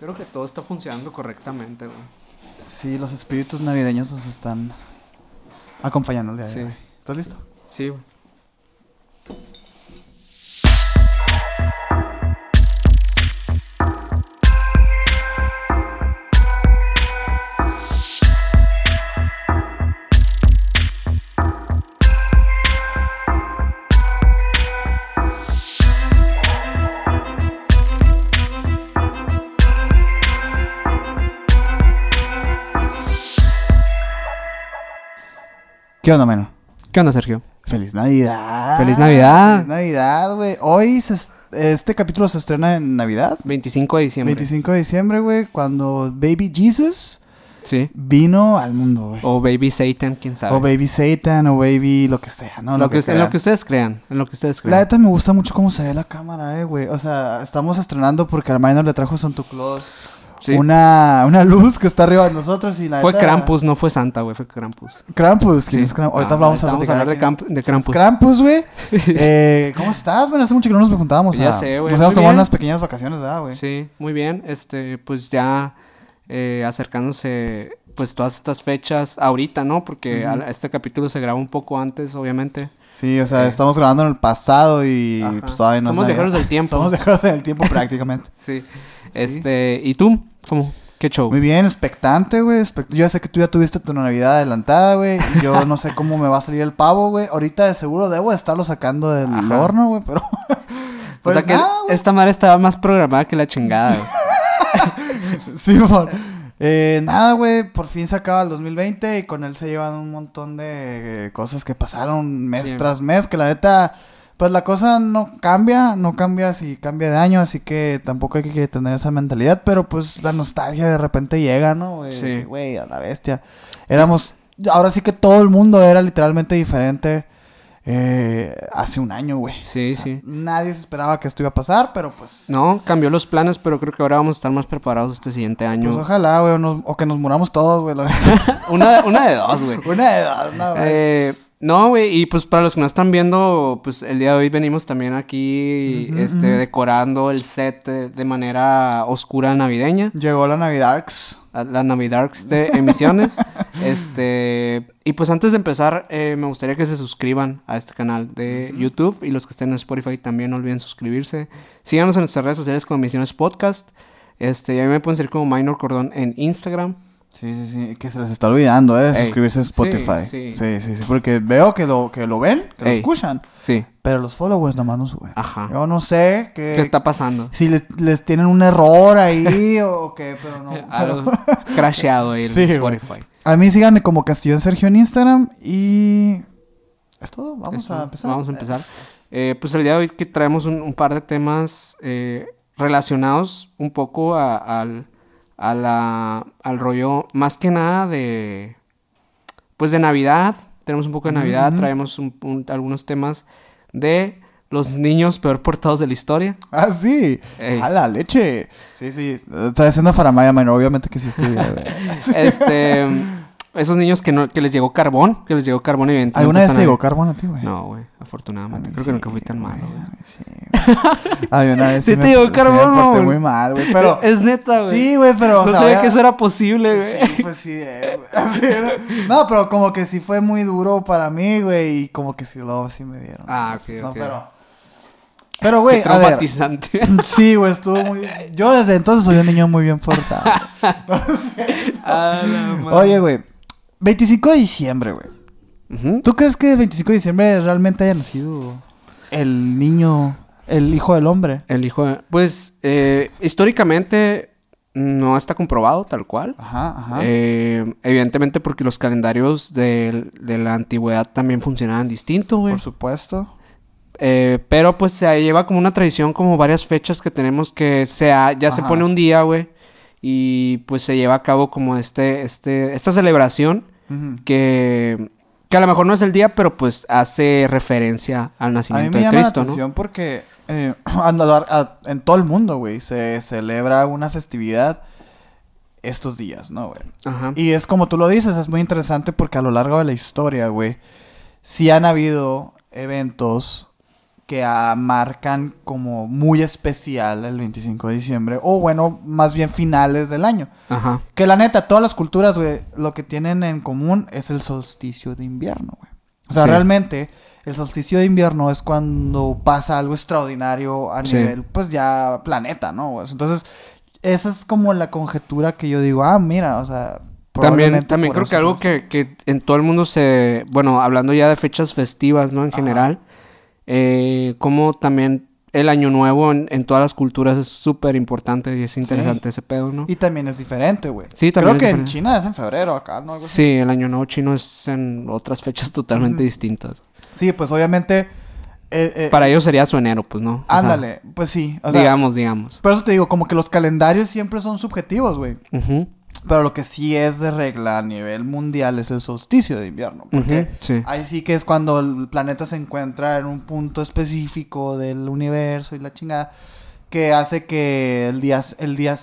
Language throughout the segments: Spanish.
Creo que todo está funcionando correctamente, güey. Sí, los espíritus navideños nos están acompañando el día de Sí. hoy. ¿Estás listo? Sí, güey. ¿Qué onda, mano? ¿Qué onda, Sergio? Feliz Navidad. Feliz Navidad. Feliz Navidad, güey. Hoy se est- este capítulo se estrena en Navidad. 25 de diciembre. 25 de diciembre, güey, cuando Baby Jesus Sí. vino al mundo, güey. O Baby Satan, quién sabe. O Baby Satan, o Baby lo que sea, ¿no? lo que, en crean. lo que ustedes crean. En lo que ustedes La crean. neta me gusta mucho cómo se ve la cámara, eh, güey. O sea, estamos estrenando porque al minor le trajo Santa Claus Sí. una, una luz que está arriba de nosotros y la Fue neta- Krampus, no fue Santa, güey. Fue Krampus. Krampus, ¿quién Sí. es Krampus? Ahorita Ah, vamos a vamos a platicar hablar de, Krampus. Krampus, güey. eh, ¿Cómo estás, güey? Hace mucho que no nos juntábamos. Ya a- sé, güey. Nos hemos tomado unas pequeñas vacaciones, ¿verdad, güey? Sí, muy bien. Este, pues ya eh, acercándose, pues todas estas fechas ahorita, ¿no? Porque este capítulo se graba un poco antes, obviamente. Sí, o sea, Sí. estamos grabando en el pasado y Ajá. pues todavía no es Somos Navidad. viajeros del tiempo. Somos viajeros del tiempo prácticamente. Sí. Este, ¿y tú? ¿Cómo? ¿Qué show? Muy bien, expectante, güey. expect- Yo ya sé que tú ya tuviste tu Navidad adelantada, güey. Yo no sé cómo me va a salir el pavo, güey. Ahorita de seguro debo de estarlo sacando del Ajá. horno, güey, pero... o pues sea que nada, güey. esta madre estaba más programada que la chingada, güey. Sí, amor. Eh, nada, güey, por fin se acaba el 2020 y con él se llevan un montón de cosas que pasaron mes Sí. tras mes, que la neta, pues la cosa no cambia, no cambia si cambia de año, así que tampoco hay que tener esa mentalidad, pero pues la nostalgia de repente llega, ¿no? güey? Sí. Güey, a la bestia. Éramos, ahora sí que todo el mundo era literalmente diferente eh, hace un año, güey. Sí, sí. Nadie se esperaba que esto iba a pasar, pero pues... No, cambió los planes, pero creo que ahora vamos a estar más preparados este siguiente año. Pues ojalá, güey, o, o que nos muramos todos, güey. una, una de dos, güey. Una de dos, no, güey. Eh, no, güey, y pues para los que no están viendo, pues el día de hoy venimos también aquí, este, decorando el set de, manera oscura navideña, Llegó la Navidarks. la Navidarks de emisiones, este, y pues antes de empezar, eh, me gustaría que se suscriban a este canal de YouTube, y los que estén en Spotify también no olviden suscribirse, síganos en nuestras redes sociales como Emisiones Podcast, este, y a mí me pueden seguir como Minor Cordón en Instagram, Sí, sí, sí. Que se les está olvidando, ¿eh? Ey, Suscribirse a Spotify. sí, Sí, sí. sí, sí. Porque veo que lo, que lo ven, que lo escuchan. sí, Pero los followers nomás no suben. ajá, Yo no sé que, ¿qué está pasando? si les, les tienen un error ahí o qué, pero no. Algo crasheado ahí Sí. Spotify. A mí síganme como Castillón Sergio en Instagram y... Es todo, vamos Eso, a empezar. Vamos a empezar. Eh, pues el día de hoy que traemos un, un par de temas eh, relacionados un poco a- al, a la- al rollo, más que nada de, pues de Navidad. Tenemos un poco de Navidad, traemos un- un- algunos temas de los niños peor portados de la historia. Ah, sí. Ey. A la leche. Sí, sí. Está haciendo faramaya, man. Obviamente que sí estoy. Este, esos niños que, no, que les llegó carbón, que les llegó carbón evidentemente. ¿Alguna vez te llegó carbón a ti, güey? No, güey, afortunadamente. Creo sí, que nunca fui tan malo, güey. Sí, güey. A mí una vez Sí me- te llegó sí carbón, me mamón. muy mal, güey. Pero... Es neta, güey. Sí, güey, pero... o no sea, sabía que eso era posible, güey. Sí, pues sí es, güey. No, pero como que sí fue muy duro para mí, güey. Y como que sí, luego sí me dieron. Ah, ok, No, ok. pero... Pero, güey, a ver. Sí, güey, estuvo muy... Yo desde entonces soy un niño muy bien portado. Ah, la madre. Oye, güey. 25 de diciembre, güey. Ujú. ¿Tú crees que el 25 de diciembre realmente haya nacido el niño, el hijo del hombre? El hijo de... Pues, eh, históricamente no está comprobado tal cual. Ajá, ajá. Eh, evidentemente porque los calendarios de, de la antigüedad también funcionaban distinto, güey. Por supuesto. Eh, pero pues se lleva como una tradición, como varias fechas que tenemos que sea, ya se pone un día, güey. Y pues se lleva a cabo como este, este, esta celebración Que, que a lo mejor no es el día, pero pues hace referencia al A mí nacimiento me de llama Cristo, la ¿no? atención porque eh, a lar- a- en todo el mundo, güey, se celebra una festividad estos días, ¿no, güey? Ajá. Y es como tú lo dices, es muy interesante porque a lo largo de la historia, güey, sí han habido eventos que marcan como muy especial el 25 de diciembre, o bueno, más bien finales del año. Ajá. Que la neta, todas las culturas, güey, lo que tienen en común es el solsticio de invierno, güey. O sea, Sí. realmente, el solsticio de invierno es cuando pasa algo extraordinario a Sí. nivel, pues ya planeta, ¿no? güey? Entonces, esa es como la conjetura que yo digo, ah, mira, o sea... También, también creo que algo que, que en todo el mundo se... Bueno, hablando ya de fechas festivas, ¿no? En Ajá. general. Eh, como también el año nuevo en, en todas las culturas es súper importante y es interesante ese pedo, ¿no? Y también es diferente, güey. Sí, también Creo es que en. China es en febrero, acá, ¿no? Algo así. Sí, el año nuevo chino es en otras fechas totalmente distintas. Sí, pues obviamente... eh, eh, Para ellos sería su enero, pues, ¿no? O sea, Ándale, pues sí. O sea, digamos, digamos. Por eso te digo, como que los calendarios siempre son subjetivos, güey. Ujú, Pero lo que sí es de regla a nivel mundial es el solsticio de invierno. Porque sí. ahí sí que es cuando el planeta se encuentra en un punto específico del universo y la chingada. Que hace que el día, el día,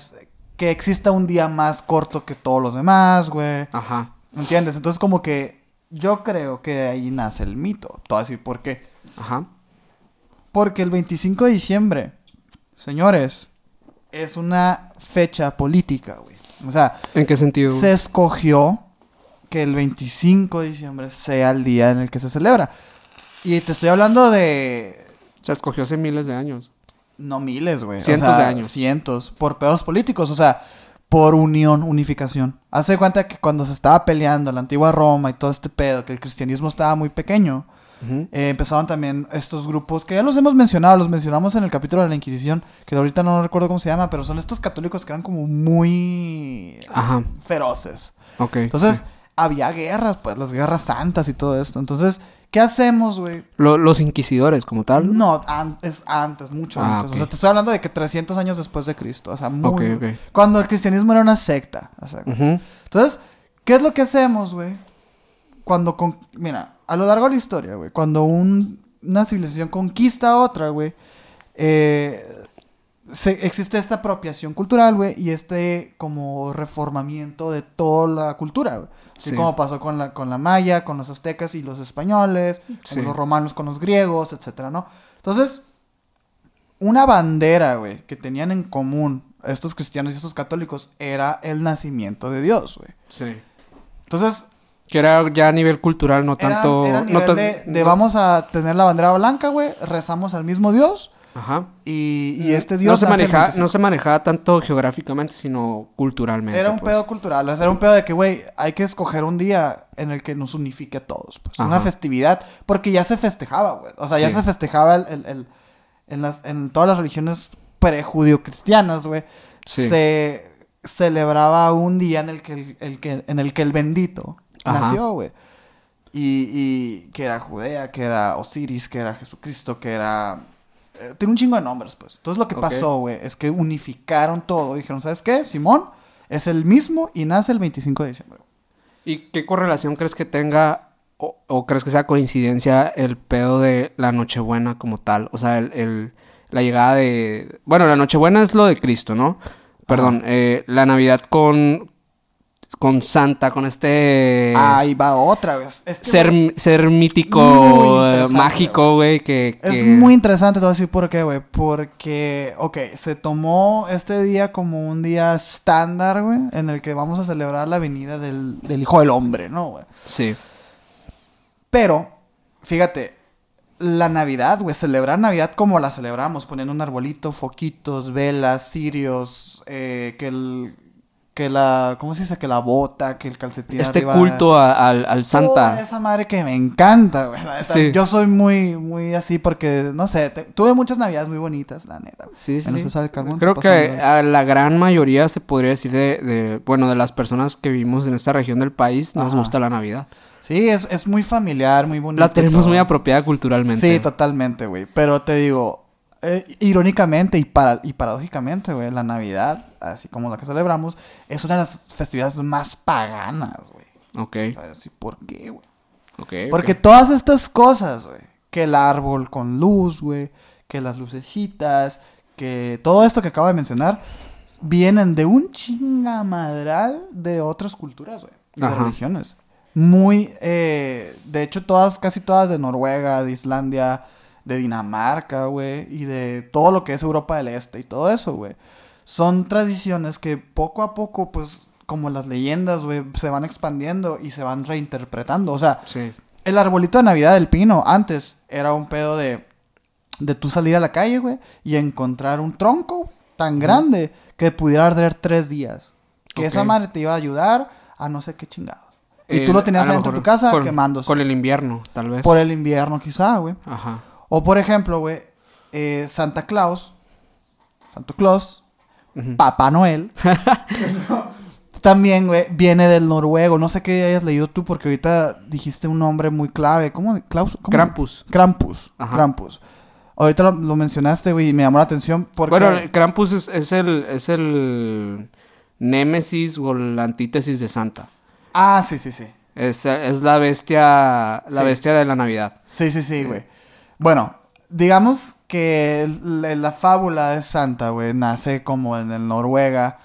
que exista un día más corto que todos los demás, güey. Ajá. ¿Me entiendes? Entonces como que yo creo que de ahí nace el mito. Te voy a decir por qué. Ajá. Porque el 25 de diciembre, señores, es una fecha política, güey. O sea, ¿En qué sentido? se escogió que el 25 de diciembre sea el día en el que se celebra. Y te estoy hablando de... Se escogió hace miles de años. No miles, güey. o Cientos sea, de años. Cientos. Por pedos políticos, o sea, por unión, unificación. Hace cuenta que cuando se estaba peleando la antigua Roma y todo este pedo, que el cristianismo estaba muy pequeño, Eh, empezaron también estos grupos que ya los hemos mencionado, los mencionamos en el capítulo de la Inquisición, que ahorita no recuerdo cómo se llama, pero son estos católicos que eran como muy Ajá. feroces. Entonces, sí. había guerras, pues, las guerras santas y todo esto. Entonces, ¿qué hacemos, güey? Lo- los inquisidores, como tal. No, antes, antes, mucho Ah, antes. O sea, te estoy hablando de que 300 años después de Cristo. O sea, muy... Cuando el cristianismo era una secta. o sea, Ujú. Entonces, ¿qué es lo que hacemos, güey? Cuando, con... mira, a lo largo de la historia, güey, cuando un- una civilización conquista a otra, güey, eh, se- existe esta apropiación cultural, güey, y este como reformamiento de toda la cultura, güey. Así Sí. como pasó con la, con la maya, con los aztecas y los españoles, con los romanos con los griegos, etcétera, ¿no? Entonces, una bandera, güey, que tenían en común estos cristianos y estos católicos era el nacimiento de Dios, güey. Sí. Entonces, Que era ya a nivel cultural, no era, tanto. era no tan- de, de no- vamos a tener la bandera blanca, güey, rezamos al mismo Dios Ajá. y, y este Dios no se, 25. no se manejaba tanto geográficamente, sino culturalmente. Era un pues. pedo cultural, era un pedo de que, güey, hay que escoger un día en el que nos unifique a todos, pues, una festividad, porque ya se festejaba, güey, o sea, ya Sí. se festejaba el, el- el- en, las, en todas las religiones prejudio-cristianas, güey, Sí. se celebraba un día en el que el, el que, en el que el bendito Ajá. nació, güey. Y, y que era Judea, que era Osiris, que era Jesucristo, que era... eh, tiene un chingo de nombres, pues. Entonces lo que pasó, güey, es que unificaron todo. Dijeron, ¿sabes qué? Simón es el mismo y nace el 25 de diciembre. ¿Y qué correlación crees que tenga o, o crees que sea coincidencia el pedo de la Nochebuena como tal? O sea, el, el- la llegada de... Bueno, la Nochebuena es lo de Cristo, ¿no? Perdón, eh, la Navidad con, con Santa, con este... Ahí va otra vez. Es que, ser, ser mítico, eh, mágico, güey, que, Es muy interesante, te voy a decir por qué, güey. Porque, ok, se tomó este día como un día estándar, güey, en el que vamos a celebrar la venida del, del Hijo del Hombre, ¿no, güey? Sí, Pero, fíjate, la Navidad, güey, celebrar Navidad como la celebramos, poniendo un arbolito, foquitos, velas, cirios, eh, que el, que la, ¿cómo se dice? Que la bota, que el calcetín este arriba. culto a- al, al Toda Santa. esa madre que me encanta, güey. Sí. Yo soy muy, muy así porque, no sé, te- tuve muchas Navidades muy bonitas, la neta. güey. Sí, sí, Menos Creo que a la gran mayoría se podría decir de, de, bueno, de las personas que vivimos en esta región del país nos Ajá. gusta la Navidad. Sí, es, es muy familiar, muy bonito. La tenemos todo. muy apropiada culturalmente. Sí, totalmente, güey. Pero te digo, eh, irónicamente y, para, y paradójicamente, güey, la Navidad, así como la que celebramos, es una de las festividades más paganas, güey. Ok, ¿Sabes? ¿Y por qué, güey? Porque todas estas cosas, güey, que el árbol con luz, güey, que las lucecitas, que todo esto que acabo de mencionar, vienen de un chingamadral de otras culturas, güey, de Ajá. religiones. Muy, eh, de hecho, todas, casi todas de Noruega, de Islandia, de Dinamarca, güey, y de todo lo que es Europa del Este y todo eso, güey. Son tradiciones que poco a poco, pues, como las leyendas, güey, se van expandiendo y se van reinterpretando. O sea, Sí. el arbolito de Navidad del pino antes era un pedo de, de tú salir a la calle, güey, y encontrar un tronco tan grande que pudiera arder tres días. Que esa madre te iba a ayudar a no sé qué chingados. Y tú lo tenías adentro de tu casa quemándose. Con el invierno, tal vez. Por el invierno quizá, güey. Ajá. O por ejemplo, güey, eh, Santa Claus, Santo Claus. Papá Noel, eso también, güey, viene del noruego. No sé qué hayas leído tú porque ahorita dijiste un nombre muy clave. ¿Cómo? Klaus, ¿cómo? Krampus. Krampus. Ajá. Krampus. Ahorita lo, lo mencionaste, güey, y me llamó la atención porque... Bueno, Krampus es, es el es el némesis o la antítesis de Santa. Ah, sí, sí, sí. Es, es la bestia la Sí. bestia de la Navidad. Sí, sí, sí, güey. Bueno, digamos que la fábula de Santa, güey, nace como en el Noruega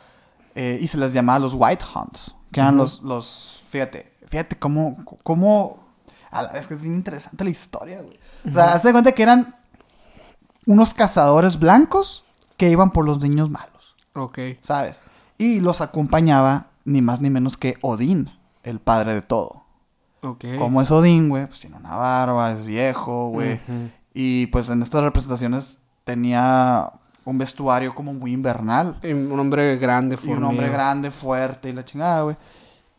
eh, y se les llamaba los White Hunts, que eran los, los, fíjate, fíjate cómo, cómo, a la vez que es bien interesante la historia, güey. O sea, hazte cuenta que eran unos cazadores blancos que iban por los niños malos, Ok. ¿sabes? Y los acompañaba ni más ni menos que Odín, el padre de todo. Ok. Como es Odín, güey, pues tiene una barba, es viejo, güey. Y pues en estas representaciones tenía un vestuario como muy invernal. Y Un hombre grande, Y un hombre grande, fuerte y la chingada, güey.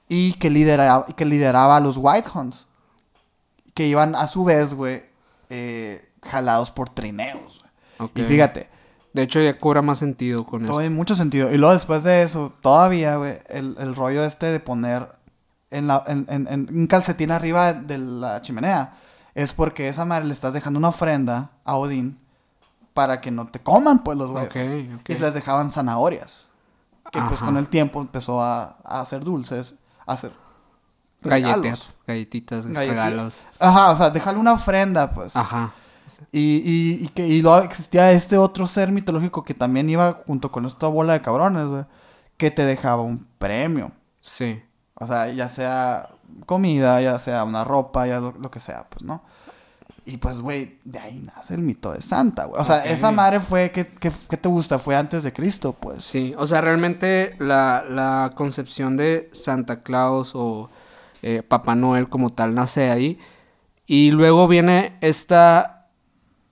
Y que lideraba, que lideraba a los White Hunts. Que iban a su vez, güey, eh, jalados por trineos. güey. Ok. Y fíjate, De hecho, ya cobra más sentido con todo eso. en mucho sentido. Y luego después de eso, todavía, güey, el, el rollo este de poner en, la, en, en- en un calcetín arriba de la chimenea es porque esa madre le estás dejando una ofrenda a Odín para que no te coman, pues, los huevos. Y se les dejaban zanahorias. Que pues con el tiempo empezó a, a hacer dulces, a hacer Galletas, galletitas, Galleti- regalos. Ajá, o sea, dejarle una ofrenda, pues. Ajá. Y, y, y que y luego existía este otro ser mitológico que también iba junto con esta bola de cabrones, güey. Que te dejaba un premio. Sí. O sea, ya sea comida, ya sea una ropa, ya lo, lo que sea, pues, ¿no? Y pues, güey, de ahí nace el mito de Santa, güey. O sea, esa madre fue, ¿qué, qué, qué te gusta? Fue antes de Cristo, pues. Sí, o sea, realmente la, la concepción de Santa Claus o eh, Papá Noel como tal nace ahí. Y luego viene esta,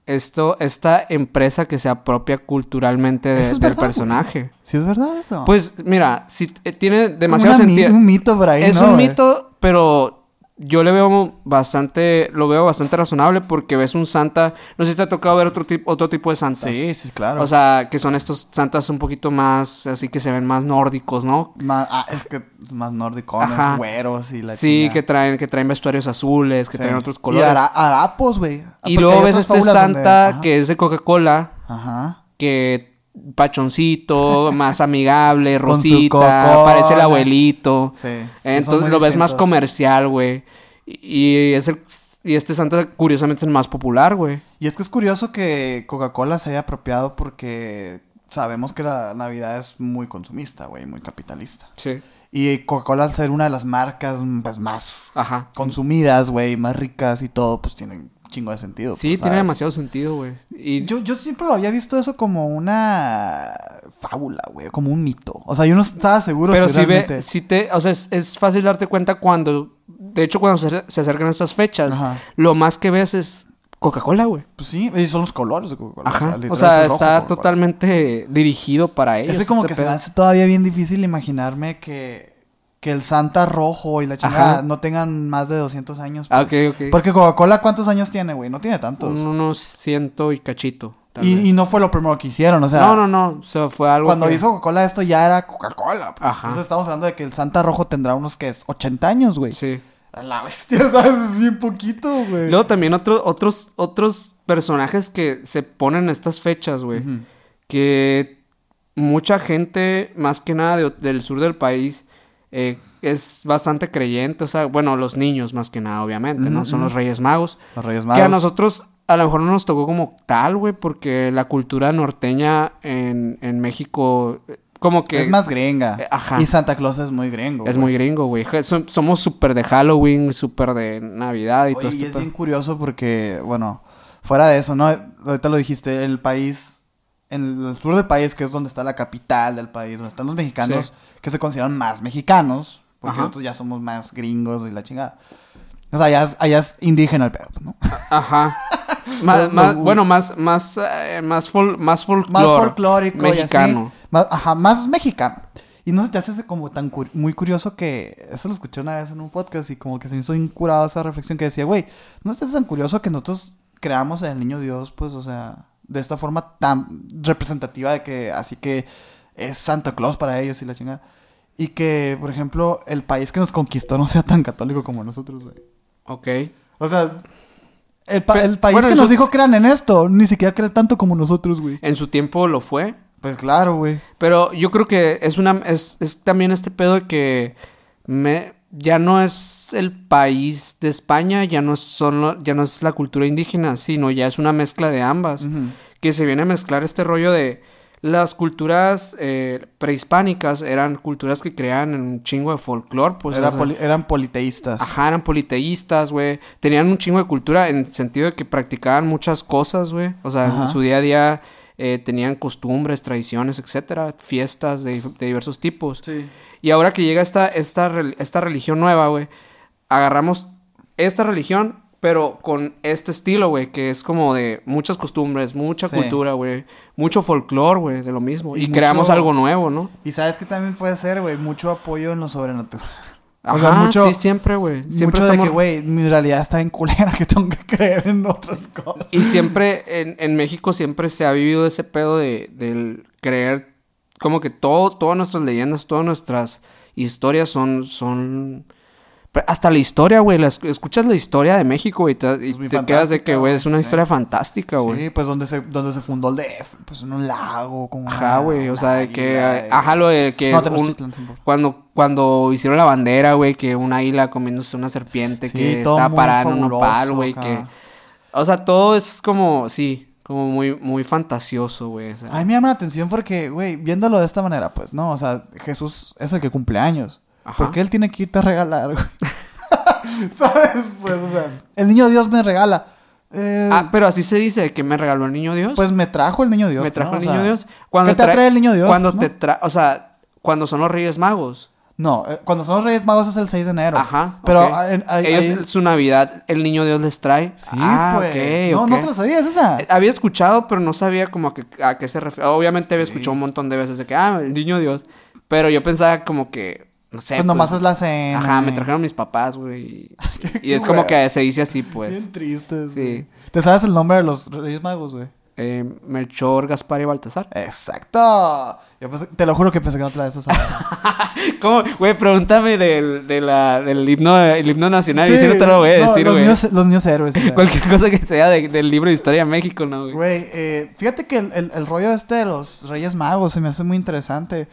esto, esta empresa que se apropia culturalmente de- es del verdad, güey. personaje. ¿Sí es verdad eso? Pues mira, si eh, tiene demasiado sentido. un mito por ahí, Es ¿no, un güey? mito, pero yo le veo bastante, lo veo bastante razonable porque ves un santa, no sé si te ha tocado ver otro tipo, otro tipo de santas. Sí, sí, claro. O sea, que son estos santas un poquito más, así que se ven más nórdicos, ¿no? Ma- ah, es que más nordicones, Ajá. güeros y la Sí, que traen, que traen vestuarios azules, que Sí. traen otros Y colores. ara- harapos, güey. Y luego ves este donde- santa que es de Coca-Cola, Ajá. que pachoncito, más amigable, rosita, parece el abuelito. Sí. Entonces lo ves más comercial, güey. Y, y es el, y este santa curiosamente es el más popular, güey. Y es que es curioso que Coca-Cola se haya apropiado porque sabemos que la Navidad es muy consumista, güey, muy capitalista. Sí. Y Coca-Cola al ser una de las marcas pues, más Ajá. consumidas, güey, más ricas y todo, pues tiene un chingo de sentido. Sí, pues, tiene demasiado sentido, güey. Y Yo, yo siempre lo había visto eso como una fábula, güey, como un mito. O sea, yo no estaba seguro Pero si si realmente... ve, si te, o sea, es, es fácil darte cuenta cuando, de hecho, cuando se, se acercan estas fechas, Ajá. lo más que ves es Coca-Cola, güey. Pues sí, y son los colores de Coca-Cola. Ajá. O sea, rojo está totalmente dirigido para ellos. Es como este que se me hace todavía bien difícil imaginarme que, que el Santa rojo y la chingada Ajá. no tengan más de 200 años. Ah, pues. ok, ok. Porque Coca-Cola, ¿cuántos años tiene, güey? No tiene tantos. Un- unos ciento y cachito. Y, y no fue lo primero que hicieron, o sea... no, no, no. O sea, fue algo Cuando que- hizo Coca-Cola esto ya era Coca-Cola. pues. Ajá. Entonces estamos hablando de que el Santa rojo tendrá unos, que es? 80 años, güey. Sí. A la bestia, ¿sabes? Es bien poquito, güey. Luego también otro- otros, otros personajes que se ponen en estas fechas, güey. Que mucha gente, más que nada de- del sur del país, eh, es bastante creyente. O sea, bueno, los niños más que nada, obviamente, ¿no? Son los. Reyes Magos. Los Reyes Que Magos. a nosotros a lo mejor no nos tocó como tal, güey, porque la cultura norteña en, en México, como que Es más gringa. Eh, ajá. Y Santa Claus es muy gringo. es güey. muy gringo, güey. Somos súper de Halloween, súper de Navidad y todo Oye, y esto. es bien curioso porque, bueno, fuera de eso, ¿no? Ahorita lo dijiste, el país, en el sur del país, que es donde está la capital del país, donde están los mexicanos, Sí. que se consideran más mexicanos, porque Ajá. nosotros ya somos más gringos y la chingada. O sea, allá, es- allá es indígena el pedo, ¿no? Ajá. Más, bueno, más, más, eh, más, fol- más folclore. Más folclórico y así. Mexicano. Más, ajá, más mexicano. Y no se te hace como tan cur- muy curioso que... Eso lo escuché una vez en un podcast y como que se me hizo incurado esa reflexión que decía, güey, no se te hace tan curioso que nosotros creamos en el niño Dios, pues, o sea, de esta forma tan representativa de que así que es Santa Claus para ellos y la chingada. Y que, por ejemplo, el país que nos conquistó no sea tan católico como nosotros, güey. Ok. O sea, el, pa- el país bueno, que nos dijo crean en esto, ni siquiera cree tanto como nosotros, güey. En su tiempo lo fue. Pues claro, güey. Pero yo creo que es una es, es también este pedo de que me ya no es el país de España, ya no es solo, ya no es la cultura indígena, sino ya es una mezcla de ambas. Que se viene a mezclar este rollo de las culturas eh, prehispánicas eran culturas que creaban un chingo de folclore, pues. Era o sea, poli- eran politeístas. Ajá, eran politeístas, güey. Tenían un chingo de cultura en el sentido de que practicaban muchas cosas, güey. O sea, Ajá. en su día a día eh, tenían costumbres, tradiciones, etcétera, fiestas de, de diversos tipos. Sí. Y ahora que llega esta, esta, esta religión nueva, güey, agarramos esta religión, pero con este estilo, güey, que es como de muchas costumbres, mucha Sí. cultura, güey, mucho folclore, güey, de lo mismo. Y Y, creamos algo nuevo, ¿no? Y sabes que también puede ser, güey, mucho apoyo en lo sobrenatural. Ajá, O sea, mucho- sí, siempre, güey. Siempre mucho de que, güey, mi realidad está en culera, que tengo que creer en otras cosas. Y siempre, en, en México siempre se ha vivido ese pedo de, del creer como que todo, todas nuestras leyendas, todas nuestras historias son, son... Hasta la historia, güey, escuchas la historia de México y te, y te quedas de que, güey, es una sí. historia fantástica, güey. Sí, pues donde se, donde se fundó el DF, pues en un lago con Ajá, güey, o sea, de que... Ajá, lo de que... No, un- cuando, cuando hicieron la bandera, güey, que una águila comiéndose una serpiente Sí, que estaba parada en un nopal, güey, que... O sea, todo es como, sí, como muy, muy fantasioso, güey. o sea. A mí me llama la atención porque, güey, viéndolo de esta manera, pues, no, o sea, Jesús es el que cumple años. Ajá. ¿Por qué él tiene que irte a regalar, güey? ¿Sabes? Pues, o sea, el niño Dios me regala. Eh, Ah, pero así se dice que me regaló el niño Dios. pues me trajo el niño Dios. me trajo ¿no? el O sea, niño Dios. ¿Qué te trae- trae el niño Dios? Cuando no? te trae, o sea, cuando son los Reyes Magos. No, eh, cuando son los Reyes Magos es el 6 de enero. Ajá. Pero ok. en- ahí- ellos ahí- su Navidad, el niño Dios les trae. Sí, ah, pues. no, no te lo sabías esa. Eh, Había escuchado, pero no sabía como a qué, a qué se refiere. Obviamente había escuchado un montón de veces de que, ah, el niño Dios. Pero yo pensaba como que, no sé. pues nomás es la cena. Ajá, me trajeron mis papás, güey. Y, es como que se dice así, pues. Bien tristes. Sí. ¿Te sabes el nombre de los Reyes Magos, güey? Eh, Melchor, Gaspar y Baltasar. Exacto. Yo pensé- te lo juro que pensé que no te la des ¿Cómo? Güey, pregúntame del, de la, del himno, el himno nacional y si no te lo voy a decir, los güey. niños, los niños héroes. Cualquier cosa que sea de- del libro de historia de México, ¿no, güey? Güey, eh, fíjate que el, el- el rollo este de los Reyes Magos se me hace muy interesante.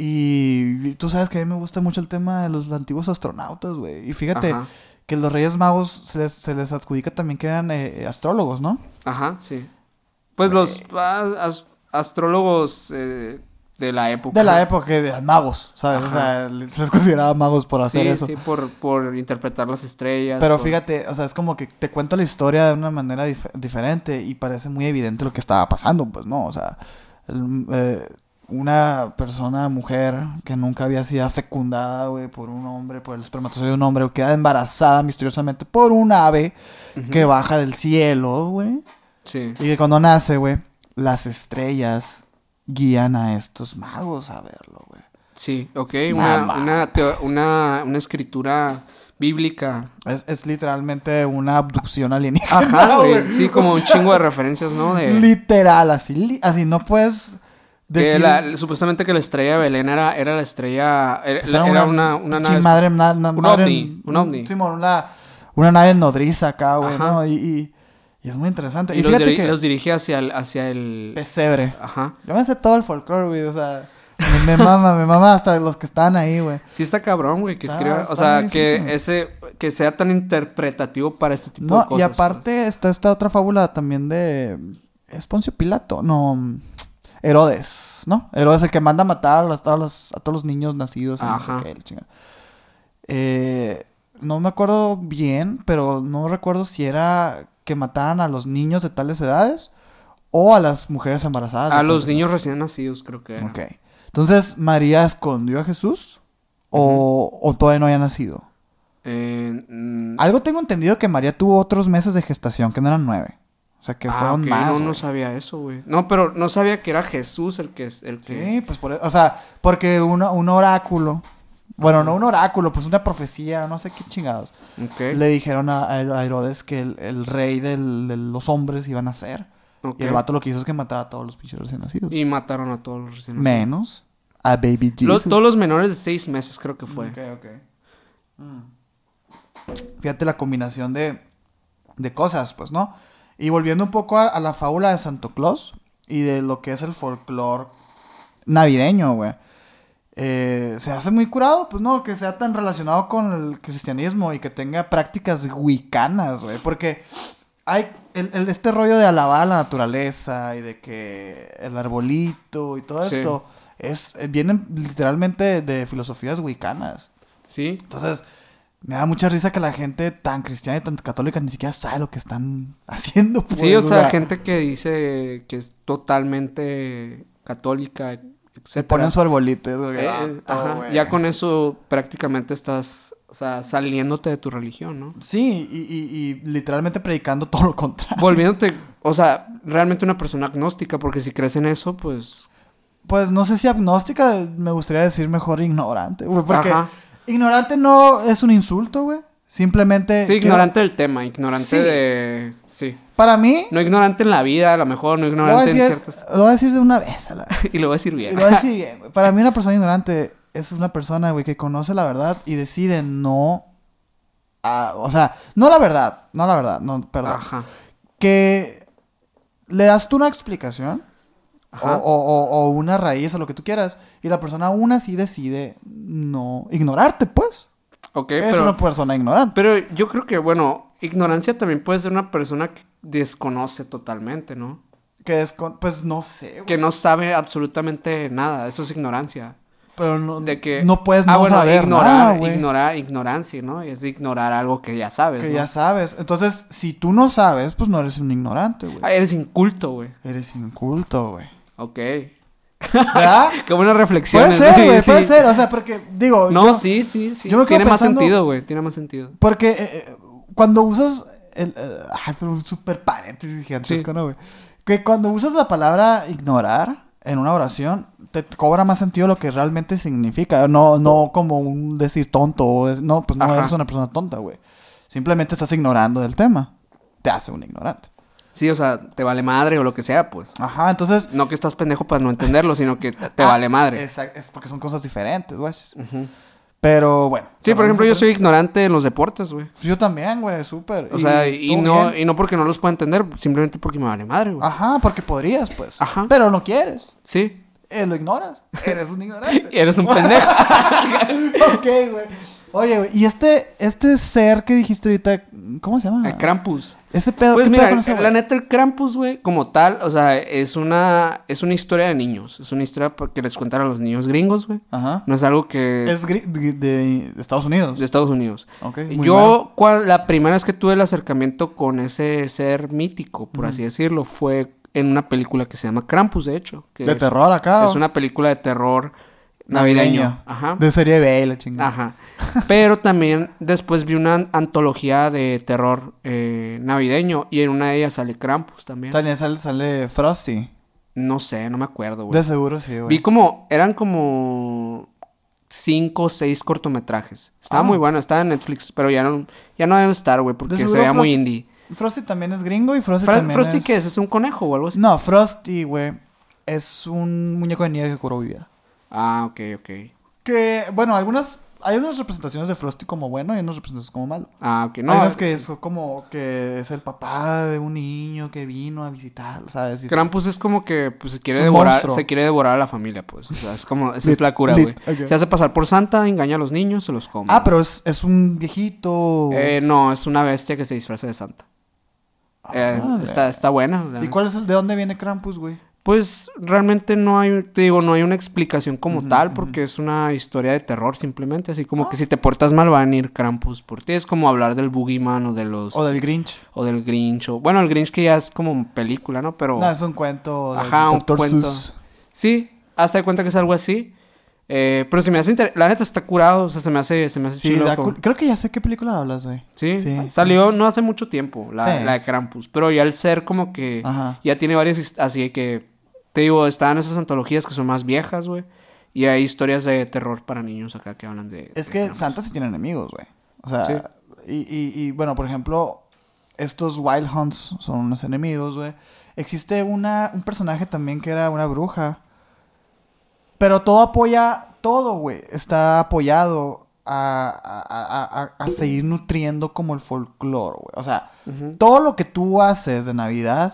Y tú sabes que a mí me gusta mucho el tema de los antiguos astronautas, güey. Y fíjate Ajá. que los Reyes Magos se les, se les adjudica también que eran eh, astrólogos, ¿no? Ajá, sí. Pues los as- astrólogos eh, de la época. De la época eran magos, ¿sabes? O sea, se les consideraba magos por hacer sí, eso. Sí, por, por interpretar las estrellas. Pero por- fíjate, o sea, es como que te cuento la historia de una manera dif- diferente y parece muy evidente lo que estaba pasando, pues no, o sea, el- eh, una persona, mujer, que nunca había sido fecundada, güey, por un hombre, por el espermatozoide de un hombre, queda embarazada misteriosamente por un ave que baja del cielo, güey, Sí. y que cuando nace, güey, las estrellas guían a estos magos a verlo, güey. Sí, ok. Es Una, una, una, una escritura bíblica. Es, es literalmente una abducción alienígena. Ajá, güey. Sí, como un chingo de referencias, ¿no? De... Literal, así, li- así no puedes Que decir... la- supuestamente que la estrella de Belén era, era la estrella. Era, pues, era una, una, pinche nave. madre, na- na- un madre- ovni, un ovni. Simón, una, una nave nodriza acá, güey. ¿no? Y, y, y es muy interesante. Y, Y, los, fíjate diri- que... los dirige hacia el. Hacia el... Pesebre. Ajá. Yo me sé todo el folclore, güey, o sea... Me, me mama, me mama hasta los que están ahí, güey. Sí está cabrón, güey, que Está- escriba. está o sea, que difícil. ese. Que sea tan interpretativo para este tipo de No, cosas. y aparte está esta otra fábula también de... ¿Es Poncio Pilato? No... Herodes, ¿no? Herodes el que manda a matar a, todos los, a todos los niños nacidos. y no sé Ajá. qué, chingada. Eh, no me acuerdo bien, pero no recuerdo si era que mataran a los niños de tales edades o a las mujeres embarazadas. A los niños recién nacidos, creo que era. Ok. Entonces, ¿María escondió a Jesús o, o todavía no había nacido? Eh, mm, Algo tengo entendido que María tuvo otros meses de gestación, que no eran nueve. O sea, que ah, fueron más. No, no sabía eso, güey. No, pero no sabía que era Jesús el que el que. Sí, pues por eso. O sea, porque uno- un oráculo. Bueno, no un oráculo, pues una profecía, no sé qué chingados. Le dijeron a, a Herodes que el, el rey del- de los hombres iban a ser. Y el vato lo que hizo es que matara a todos los pinches recién nacidos. Y mataron a todos los recién nacidos. Menos a Baby Los- Jesus. todos los menores de seis meses creo que fue. Ok, ok. Mm. Fíjate la combinación de, de cosas, pues, ¿no? Y volviendo un poco a, a la fábula de Santo Claus y de lo que es el folclore navideño, güey. Eh, se hace muy curado, pues, ¿no? Que sea tan relacionado con el cristianismo y que tenga prácticas wicanas, güey. Porque hay el, el- este rollo de alabar a la naturaleza y de que el arbolito y todo Sí. esto es, eh, vienen literalmente de filosofías wicanas. Sí. Entonces, me da mucha risa que la gente tan cristiana y tan católica ni siquiera sabe lo que están haciendo. Pues, Sí, o sea, gente que dice que es totalmente católica, se etcétera. ponen su arbolito. es como que, Eh, ah, eh, ajá. Ya con eso prácticamente estás, o sea, saliéndote de tu religión, ¿no? Sí, y, y- y literalmente predicando todo lo contrario. Volviéndote, o sea, realmente una persona agnóstica, porque si crees en eso, pues... Pues no sé si agnóstica, me gustaría decir mejor ignorante, güey. Porque Ajá. ignorante no es un insulto, güey. Simplemente. Sí, quiero- ignorante del tema, ignorante Sí. de... Sí. Para mí. No ignorante en la vida, a lo mejor, no ignorante en ciertas... lo voy a decir de una vez, a la y lo voy a decir Y bien. lo voy a decir bien, güey. Para mí una persona ignorante es una persona, güey, que conoce la verdad y decide no... o sea, no la verdad, no la verdad, no, perdón. Ajá. Que le das tú una explicación Ajá. o- o- o una raíz o lo que tú quieras y la persona aún así decide no ignorarte, pues. Ok, es pero... una persona ignorante. Pero yo creo que, bueno, ignorancia también puede ser una persona que desconoce totalmente, ¿no? Que es, con- pues no sé, güey. Que no sabe absolutamente nada. Eso es ignorancia. Pero no, De que... no puedes ah, no bueno, saber ignorar, nada, güey. ignorar, ignorancia, ¿no? Es de ignorar algo que ya sabes, Que ¿no? ya sabes. Entonces, si tú no sabes, pues no eres un ignorante, güey. Ah, eres inculto, güey. Eres inculto, güey. Ok. ¿Verdad? Qué buena reflexión. Puede ser, güey, puede ser. O sea, porque, digo. No, yo- sí, sí, sí. yo me quedo Tiene más sentido, güey. Tiene más sentido. Porque eh, eh, cuando usas. El, eh, pero un super paréntesis gigantesco, Sí. ¿no, güey? Que cuando usas la palabra ignorar en una oración, te cobra más sentido lo que realmente significa. No, no como un decir tonto. o es- no, pues no Ajá. eres una persona tonta, güey. Simplemente estás ignorando del tema. Te hace un ignorante. Sí, o sea, te vale madre o lo que sea, pues. Ajá, entonces. No que estás pendejo para no entenderlo, sino que te ah, vale madre. Exacto, es porque son cosas diferentes, güey. Ujú. Pero bueno. Sí, por ejemplo, yo soy ignorante. en los deportes, güey. Yo también, güey, súper. O sea, y, no, bien. y no porque no los pueda entender, simplemente porque me vale madre, güey. Ajá, porque podrías, pues. Ajá. Pero no quieres. Sí. Eh, lo ignoras. Eres un ignorante. Eres un pendejo. ok, güey. Oye, y este, este ser que dijiste ahorita, ¿cómo se llama? El Krampus. Ese pedo, Pues ¿qué mira, pedo la neta, el Krampus, güey, como tal, o sea, es una, es una historia de niños. Es una historia que les cuentan a los niños gringos, güey. Ajá. No es algo que... Es de, Estados Unidos. de Estados Unidos. Ok, muy. Yo, la primera vez que tuve el acercamiento con ese ser mítico, por así decirlo, fue en una película que se llama Krampus, de hecho. que De es- terror acá. Es una película de terror navideño. Navideño. Ajá. De serie B, la chingada. Ajá. Pero también después vi una an- antología de terror eh, navideño y en una de ellas sale Krampus también. También sale, sale Frosty. No sé, no me acuerdo, güey. De seguro sí, Vi güey. como, eran como cinco o seis cortometrajes. Estaba Ah. muy bueno, estaba en Netflix, pero ya no, ya no debe estar, güey, porque se veía muy Frosty- indie. Frosty también es gringo y Frosty Fra- también ¿Frosty es... qué es? ¿Es un conejo o algo así? No, Frosty, güey, es un muñeco de nieve que curó mi vida. Ah, ok, ok. Que, bueno, algunas... Hay unas representaciones de Frosty como bueno y unas representaciones como malo. Ah, ok. No, hay unas que es como que es el papá de un niño que vino a visitar, ¿sabes? Y- Krampus es como que pues, se quiere devorar, monstruo. se quiere devorar a la familia, pues. O sea, es como, esa es la cura, güey. Se hace pasar por santa, engaña a los niños, se los come. Ah, pero es, es un viejito... Eh, no, es una bestia que se disfraza de santa. Eh, Madre. está, está buena. ¿Y cuál es el de dónde viene Krampus, güey? Pues realmente no hay, te digo, no hay una explicación como tal, porque es una historia de terror simplemente, así como que si te portas mal van a ir Krampus por ti, es como hablar del Boogeyman o de los... O del Grinch. o del Grinch, o... Bueno, el Grinch que ya es como película, ¿no? Pero... No, es un cuento. del Ajá, un cuento. Sí, hasta de cuenta que es algo así. Eh, pero se me hace... inter- La neta está curado, o sea, se me hace... Se me hace Sí, chido creo que ya sé qué película hablas, güey. Sí, Sí. salió no hace mucho tiempo, la, Sí. la de Krampus. Pero ya el ser como que... Ajá. Ya tiene varias... Así de que... Te digo, están esas antologías que son más viejas, güey. Y hay historias de terror para niños acá que hablan de... Es de que. Santa sí tiene enemigos, güey. O sea, Sí. y, y, y, bueno, por ejemplo, estos Wild Hunts son unos enemigos, güey. Existe una, un personaje también que era una bruja. Pero todo apoya, todo, güey. Está apoyado a, a, a, a- seguir nutriendo como el folclore, güey. O sea, todo lo que tú haces de Navidad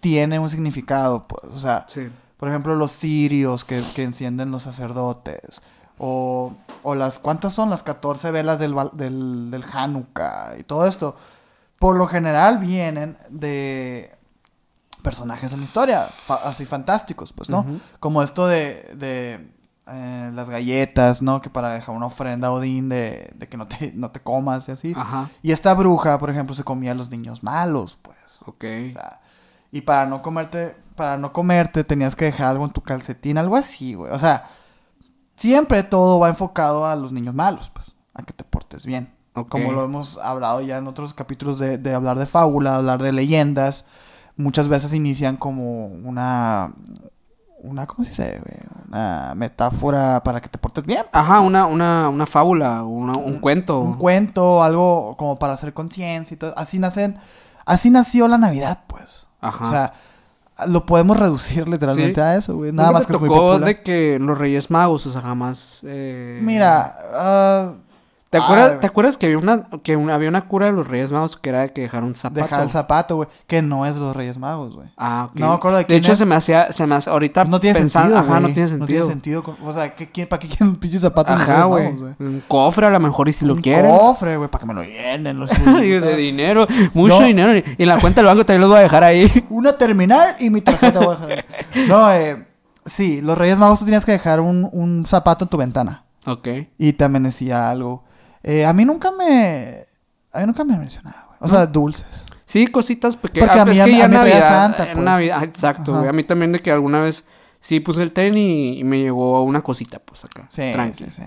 tiene un significado, pues. O sea, Sí. por ejemplo, los cirios que, que encienden los sacerdotes. O, o las, ¿cuántas son? Las 14 velas del, del, del Hanukkah y todo esto. Por lo general vienen de personajes en la historia, fa- así fantásticos, pues, ¿no? Como esto de, de eh, las galletas, ¿no? Que para dejar una ofrenda a Odín de, de que no te, no te comas y así. Ajá. Y esta bruja, por ejemplo, se comía a los niños malos, pues. Ok. O sea, y para no comerte, para no comerte tenías que dejar algo en tu calcetín, algo así, güey. O sea, siempre todo va enfocado a los niños malos, pues, a que te portes bien. Como lo hemos hablado ya en otros capítulos de, de hablar de fábula, hablar de leyendas, muchas veces inician como una, una, ¿cómo se dice? güey? Una metáfora para que te portes bien. Ajá, una, una, una fábula, una- un cuento. Un cuento, algo como para hacer conciencia y todo. Así nacen, así nació la Navidad, pues. Ajá. O sea, lo podemos reducir literalmente Sí. a eso, güey. Nada más que es muy tocó popular. de que los Reyes Magos, o sea, jamás... eh, Mira, ah, ¿Te acuerdas, ¿te acuerdas que había una que un- había una cura de los Reyes Magos que era de que dejar un zapato? dejar el zapato, güey. Que no es los Reyes Magos, güey. Ah, ok. No me acuerdo de De quién hecho, es. se me hacía, se me hace, ahorita No tiene pensando, sentido, ajá, no tiene sentido. No tiene sentido. O sea, ¿qué, quién- ¿para qué quieren pinches zapatos los Ajá, Reyes güey. Magos, güey? Un cofre a lo mejor y si lo Un quieren. cofre, güey, para que me lo llenen. Los de dinero, mucho No. dinero. Y en la cuenta del banco también los voy a dejar ahí. Una terminal y mi tarjeta voy a dejar. ahí. No, eh, sí, los Reyes Magos tú tenías que dejar un, un zapato en tu ventana. Ok. Y te amanecía algo. Eh, a mí nunca me. A mí nunca me mencionaba, güey. O sea, dulces. Sí, cositas pequeñas. Porque a Ah, mí- es a que mí- ya a Navidad, Santa, pues. Navidad, exacto, güey. A mí también de que alguna vez sí puse el y, y me llegó una cosita, pues acá. Sí, tranqui. sí, sí.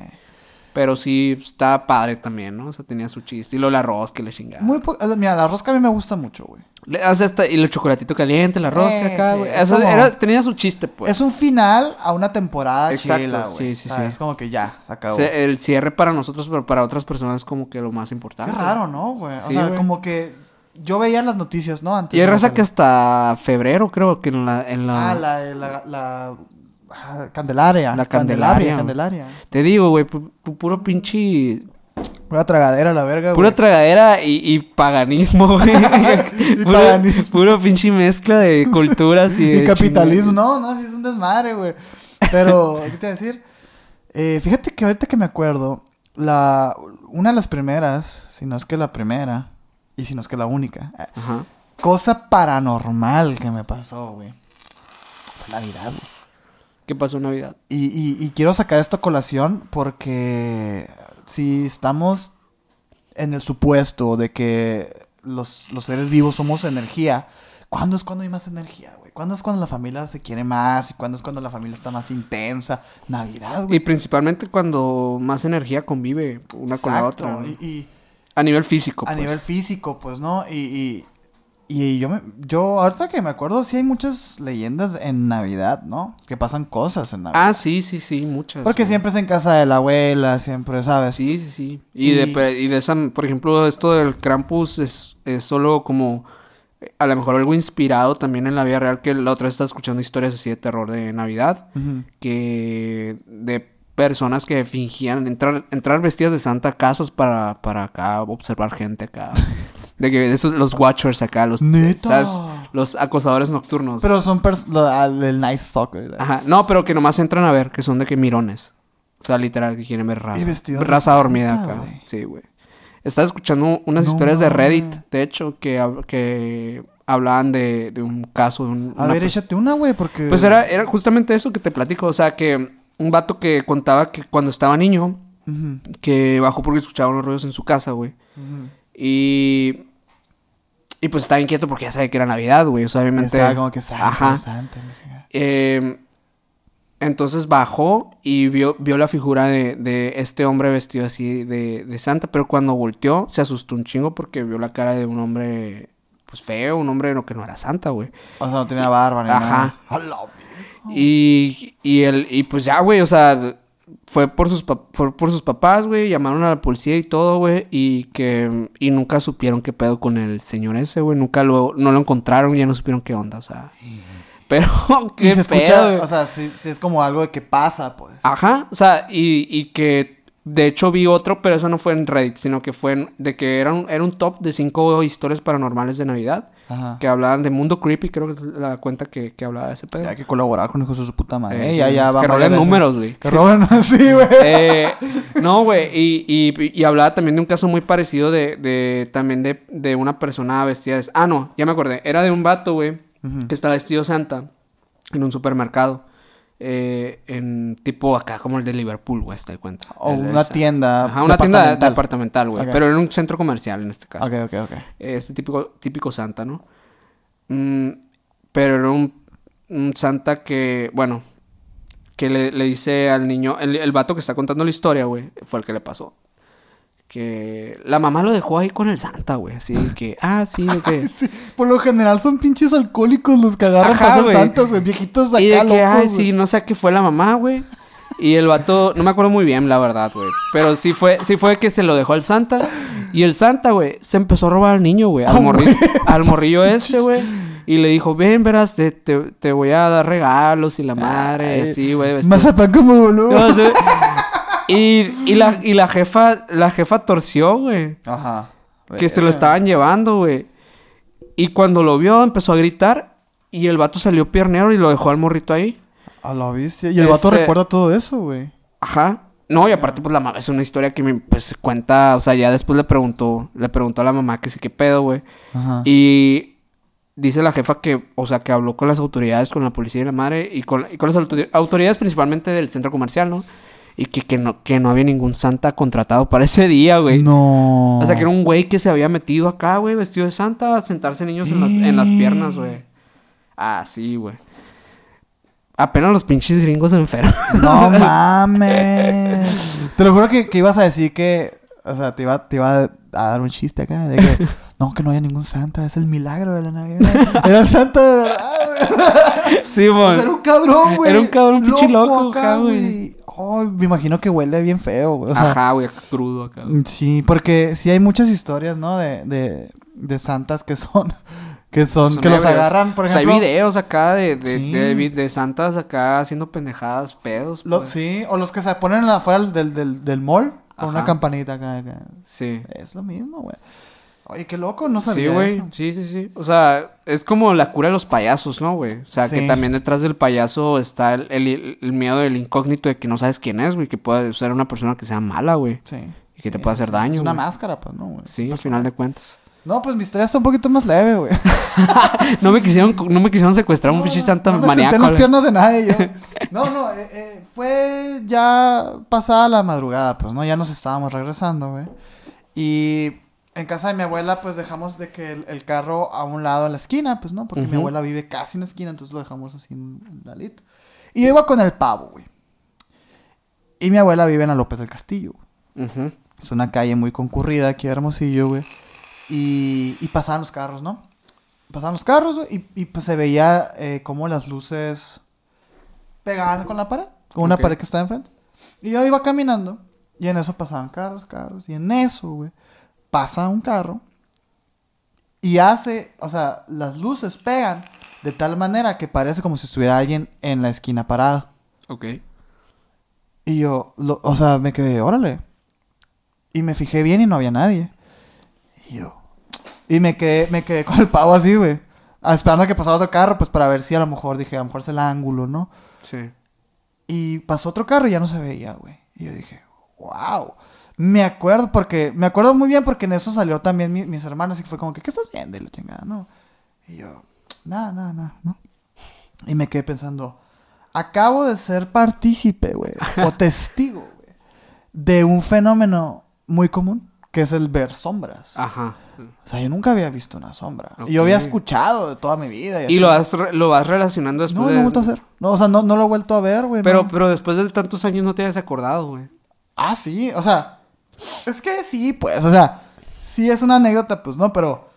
Pero sí, está padre también, ¿no? O sea, tenía su chiste. Y lo el arroz que le chingaba. Muy po- Mira, la rosca a mí me gusta mucho, güey. O sea, hasta- y el chocolatito caliente, el arroz Eh, acá, güey. O sea, como- era- tenía su chiste, pues. Es un final a una temporada Exacto, chila, güey. sí, sí, O sea, sí. Es como que ya, se acabó. O sea, el cierre para nosotros, pero para otras personas es como que lo más Qué importante. raro, ¿no, güey? O Sí, sea, güey. como que yo veía las noticias, ¿no? Antes Y hay raza que hasta febrero, creo que en la... En la... Ah, la, la, la, ah, Candelaria. La Candelaria. Candelaria, Candelaria. Te digo, güey, pu- pu- puro pinche... Pura tragadera, la verga, Pura güey. tragadera y, y paganismo, güey. Y puro, paganismo. puro pinche mezcla de culturas y... Y capitalismo, no, no, sí es un desmadre, güey. Pero, ¿qué te iba a decir? Eh, fíjate que ahorita que me acuerdo, la, una de las primeras, si no es que la primera, y si no es que la única, eh, Ajá. cosa paranormal que me pasó, güey. Fue Navidad, güey. ¿Qué pasó en Navidad? Y, y, y quiero sacar esto a colación porque si estamos en el supuesto de que los, los seres vivos somos energía, ¿cuándo es cuando hay más energía, güey? ¿Cuándo es cuando la familia se quiere más? ¿Y cuándo es cuando la familia está más intensa? Navidad, Y güey. principalmente cuando más energía convive una con la otra. ¿no? Y, y A nivel físico, a pues. nivel físico, pues, ¿no? Y, y, y yo, me, yo, ahorita que me acuerdo, sí hay muchas leyendas en Navidad, ¿no? Que pasan cosas en Navidad. Ah, sí, sí, sí, muchas. Porque güey. siempre es en casa de la abuela, siempre, ¿sabes? Sí, sí, sí. Y, Y- De, y de esa, por ejemplo, esto del Krampus es, es solo como a lo mejor algo inspirado también en la vida real, que la otra vez estaba escuchando historias así de terror de Navidad, que de personas que fingían entrar, entrar vestidas de Santa a casas para, para acá observar gente acá. De que esos, los watchers acá, los, los acosadores nocturnos. Pero son pers- lo- al- el nice soccer. Ajá, no, pero que nomás entran a ver, que son de que mirones. O sea, literal, que quieren ver raza. Y raza dormida Santa, acá. Sí, güey. Estaba escuchando unas No historias de. Reddit, de hecho, que, que hablaban de, de un caso, de un... A ver, échate una, güey, porque... Pues era, era justamente eso que te platico, o sea, que un vato que contaba que cuando estaba niño, que bajó porque escuchaba unos ruidos en su casa, güey. Y... Y pues estaba inquieto porque ya sabía que era Navidad, güey. O sea, obviamente... Estaba como que Ajá. Eh, entonces bajó y vio, vio la figura de, de este hombre vestido así de, de santa, pero cuando volteó se asustó un chingo porque vio la cara de un hombre pues feo, un hombre que no era santa, güey. O sea, no tenía barba ni Ajá. nada. A la verga. Y, y, el, y pues ya, güey, o sea, fue por sus, pa- fue por sus papás, güey, llamaron a la policía y todo, güey, y que, y nunca supieron qué pedo con el señor ese, güey, nunca lo, no lo encontraron, ya no supieron qué onda, o sea. Pero, qué Y se escucha, pedo, güey. o sea, sí, sí es como algo de que pasa, pues. Ajá, o sea, y, y que de hecho vi otro, pero eso no fue en Reddit, sino que fue en- de que era un, era un top de cinco historias paranormales de Navidad Ajá. que hablaban de Mundo Creepy, creo que es la cuenta que, que hablaba de ese pedo. Hay que colaborar con hijos de su puta madre. Eh, Eh, ya, ya, que eso. números, güey. Que roben, sí, güey. Eh, no, güey, y, y, y hablaba también de un caso muy parecido de, de también de, de una persona vestida de... Ah, no, ya me acordé. Era de un vato, güey, que estaba vestido Santa en un supermercado. Eh, en tipo acá como el de Liverpool, güey, te cuenta. O El- una esa. tienda Ajá, una tienda departamental. güey. Pero en un centro comercial en este caso. Ok, ok, ok. Este típico, típico Santa, ¿no? Mm, pero era un, un Santa que, bueno, que le, le dice al niño, el, el vato que está contando la historia, güey, fue el que le pasó. Que la mamá lo dejó ahí con el Santa, güey. Así que, ah, sí, de que. Sí, por lo general son pinches alcohólicos los que agarran Ajá, para ser güey. santos, güey. Viejitos acá y de que, locos, ay, sí, no sé a qué fue la mamá, güey. Y el vato, no me acuerdo muy bien, la verdad, güey. Pero sí fue, sí fue que se lo dejó al Santa. Y el Santa, güey, se empezó a robar al niño, güey. Al, Ah, morri- güey. al morrillo este, güey. Y le dijo, ven, verás, te, te, te voy a dar regalos y la madre, Ay, sí, güey. vestido". Mazapán como boludo. No sé. Y, y, la, y la jefa, la jefa torció, güey. Ajá. Que se lo estaban llevando, güey. Y cuando lo vio, empezó a gritar. Y el vato salió piernero y lo dejó al morrito ahí. A la bestia. Y el vato Este- recuerda todo eso, güey. Ajá. No, y aparte, pues la mamá es una historia que me pues, cuenta. O sea, ya después le preguntó, le preguntó a la mamá que sí, qué pedo, güey. Ajá. Y dice la jefa que, o sea, que habló con las autoridades, con la policía y la madre, y con, y con las autori- autoridades principalmente del centro comercial, ¿no? Y que, que no, que no había ningún santa contratado para ese día, güey. No. O sea, que era un güey que se había metido acá, güey, vestido de santa, a sentarse niños en las, en las piernas, güey. Ah, sí, güey. Apenas los pinches gringos se enferman. No mames. Te lo juro que, que ibas a decir que. O sea, te iba, te iba a dar un chiste acá. De que. No, que no haya ningún santa. Es el milagro de la Navidad. Era el santa de verdad, sí, O sea, era un cabrón, güey. Era un cabrón pinche loco acá, güey. Oh, me imagino que huele bien feo, güey. O sea, Ajá, güey, crudo acá. Sí, porque sí hay muchas historias, ¿no? De, de, de santas que son. Que son. Son que los agarran, por O sea, ejemplo. hay videos acá de, de, Sí. de, santas acá haciendo pendejadas, pedos. Lo- pues. sí, o los que se ponen afuera del, del, del mall con una campanita acá, acá. Sí. Es lo mismo, güey. Oye, qué loco, no Sí, sabía güey. eso. Sí, sí, sí. O sea, es como la cura de los payasos, ¿no, güey? O sea, que Sí. también detrás del payaso está el, el- el miedo del incógnito de que no sabes quién es, güey. Que puede ser una persona que sea mala, güey. Sí. Y que te Sí, puede hacer daño. Es una güey. máscara, pues, ¿no, güey? Sí, al final de cuentas. No, pues mi historia está un poquito más leve, güey. No me quisieron, no me quisieron secuestrar a un No, pinche santa no me maníaco. en las piernas de nadie yo. No, no, eh, eh, fue ya pasada la madrugada, pues, ¿no? Ya nos estábamos regresando, güey. Y en casa de mi abuela, pues, dejamos de que el, el carro a un lado en la esquina, pues, ¿no? Porque mi abuela vive casi en la esquina, entonces lo dejamos así en la ladito. Y yo iba con el pavo, güey. Y mi abuela vive en la López del Castillo, güey. Es una calle muy concurrida aquí de Hermosillo, güey. Y, y pasaban los carros, ¿no? Pasaban los carros, y, y pues se veía eh, como las luces pegaban con la pared, con una pared que estaba enfrente. Y yo iba caminando, y en eso pasaban carros, carros, y en eso, güey, pasa un carro y hace, o sea, las luces pegan de tal manera que parece como si estuviera alguien en la esquina parado. Ok. Y yo, lo- o sea, me quedé, órale. Y me fijé bien y no había nadie. Y yo. Y me quedé, me quedé con el pavo así, güey. Ah, Esperando a que pasara otro carro, pues para ver si a lo mejor dije, a lo mejor es el ángulo, ¿no? Sí. Y pasó otro carro y ya no se veía, güey. Y yo dije, wow. Me acuerdo porque, me acuerdo muy bien porque en eso salió también mi- mis hermanas y fue como que, ¿qué estás viendo? Y la chingada, ¿no? Y yo, nada, nada, nada, ¿no? Y me quedé pensando, acabo de ser partícipe, güey, o testigo, güey, de un fenómeno muy común, que es el ver sombras. Ajá. O sea, yo nunca había visto una sombra. Y yo había escuchado de toda mi vida. Y lo vas, re- lo vas relacionando después No, no he vuelto a hacer. No, o sea, no, no lo he vuelto a ver, güey. Pero, no. pero después de tantos años no te habías acordado, güey. Ah, sí, o sea, es que sí, pues, o sea, sí es una anécdota, pues, no, pero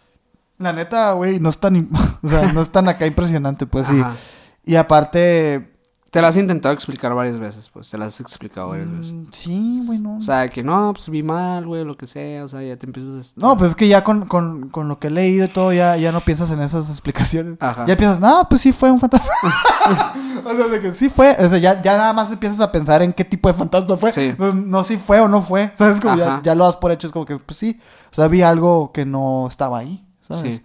la neta, güey, no es tan, o sea, no es tan acá impresionante, pues, sí. Ajá. Y aparte, Te las has intentado explicar varias veces, pues. Te las has explicado varias veces. mm, sí, güey, no. O sea, que no, pues vi mal, güey, lo que sea. O sea, ya te empiezas... a- no, pues es que ya con, con, con lo que he leído y todo, ya, ya no piensas en esas explicaciones. Ajá. Ya piensas, no, pues sí fue un fantasma. o sea, de que sí fue. O sea, ya, ya nada más empiezas a pensar en qué tipo de fantasma fue. Sí. No, no si fue o no fue. ¿Sabes? Como ya, ya lo das por hecho. Es como que, pues sí. O sea, vi algo que no estaba ahí. ¿Sabes? Sí.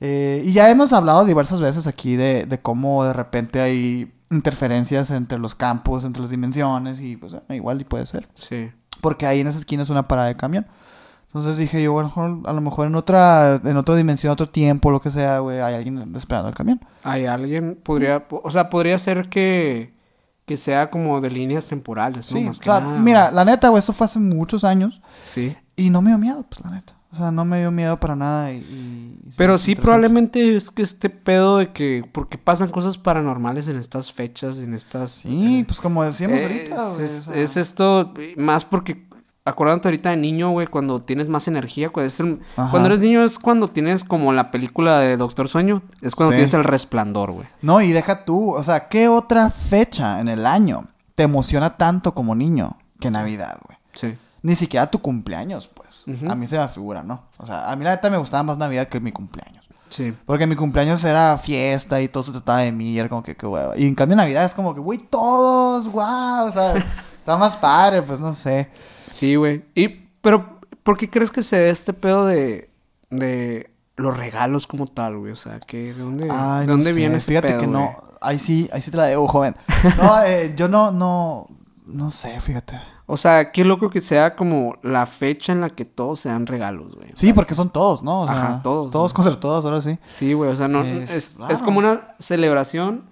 Eh, y ya hemos hablado diversas veces aquí de, de cómo de repente hay interferencias entre los campos, entre las dimensiones. Y pues igual y puede ser. Sí. Porque ahí en esa esquina es una parada de camión. Entonces dije yo, bueno, a lo mejor en otra, en otra dimensión, otro tiempo, lo que sea, güey, hay alguien esperando el camión. Hay alguien, podría... po- O sea, podría ser que... Que sea como de líneas temporales, ¿no? Sí, Más que claro. nada, Mira, la neta, güey, esto fue hace muchos años Sí. y no me dio miedo, pues la neta. O sea, no me dio miedo para nada y... y- Pero sí, probablemente es que este pedo de que... Porque pasan cosas paranormales en estas fechas, en estas... Sí, eh, pues como decíamos es, ahorita, güey. es, o sea, es esto, más porque... Acordándote ahorita de niño, güey, cuando tienes más energía, cuando, es el- Ajá. cuando eres niño es cuando tienes como la película de Doctor Sueño, es cuando Sí. tienes el resplandor, güey. No, y deja tú, o sea, ¿qué otra fecha en el año te emociona tanto como niño que Navidad, güey? Sí. Ni siquiera tu cumpleaños, pues. A mí se me figura, ¿no? O sea, a mí la neta me gustaba más Navidad que mi cumpleaños. Sí. Porque mi cumpleaños era fiesta y todo se trataba de mí, y era como que qué hueva. Y en cambio Navidad es como que, güey, todos, wow, o sea, está más padre, pues no sé. Sí, güey. Y, pero, ¿por qué crees que se dé este pedo de, de los regalos como tal, güey? O sea, ¿qué, ¿de dónde, Ay, ¿de no dónde sé, viene ese Fíjate pedo, que no, ahí sí, ahí sí te la debo, joven. No, eh, yo no, no, no sé, fíjate. O sea, qué loco que sea como la fecha en la que todos se dan regalos, güey. Sí, porque son todos, ¿no? O sea, Ajá, todos, Todos contra todos, ahora sí. Sí, güey, o sea, no, Es es como una celebración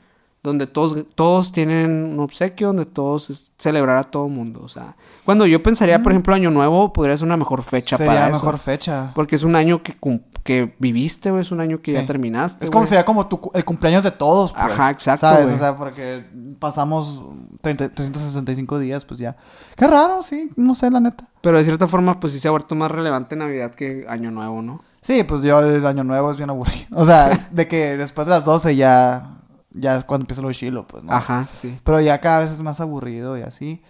donde todos, todos tienen un obsequio, donde todos es celebrar a todo mundo, o sea, cuando yo pensaría, por ejemplo, Año Nuevo podría ser una mejor fecha Sería para la mejor eso, fecha. porque es un año que, que viviste, güey, es un año que Sí. ya terminaste, Es como sería como tu, el cumpleaños de todos, pues. Ajá, exacto, ¿Sabes? O sea, porque pasamos 30 365 días, pues ya. Qué raro, sí, no sé, la neta. Pero de cierta forma, pues sí se ha vuelto más relevante Navidad que Año Nuevo, ¿no? Sí, pues yo el año nuevo es bien aburrido. O sea, de que después de las 12 ya, ya es cuando empieza lo chilo, pues, ¿no? Ajá, sí. Pero ya cada vez es más aburrido y así.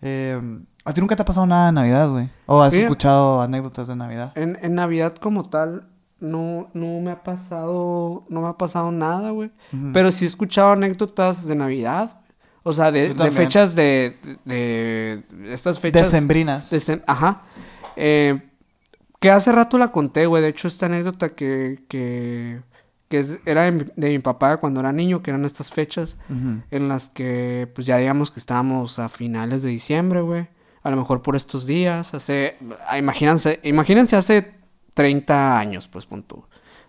Eh, ¿A ti nunca te ha pasado nada de Navidad, güey? ¿O has escuchado anécdotas de Navidad? En, en Navidad como tal, no, no me ha pasado, no me ha pasado nada, güey. Pero sí he escuchado anécdotas de Navidad. O sea, de, fechas de, de, de estas fechas. Decembrinas. Decem- Ajá. Eh, que hace rato la conté, güey. De hecho, esta anécdota que, que, que es- era de mi, de mi papá cuando era niño, que eran estas fechas en las que, pues ya digamos que estábamos a finales de diciembre, güey. A lo mejor por estos días, hace, ah, imagínense, imagínense hace 30 años, pues, pon tú.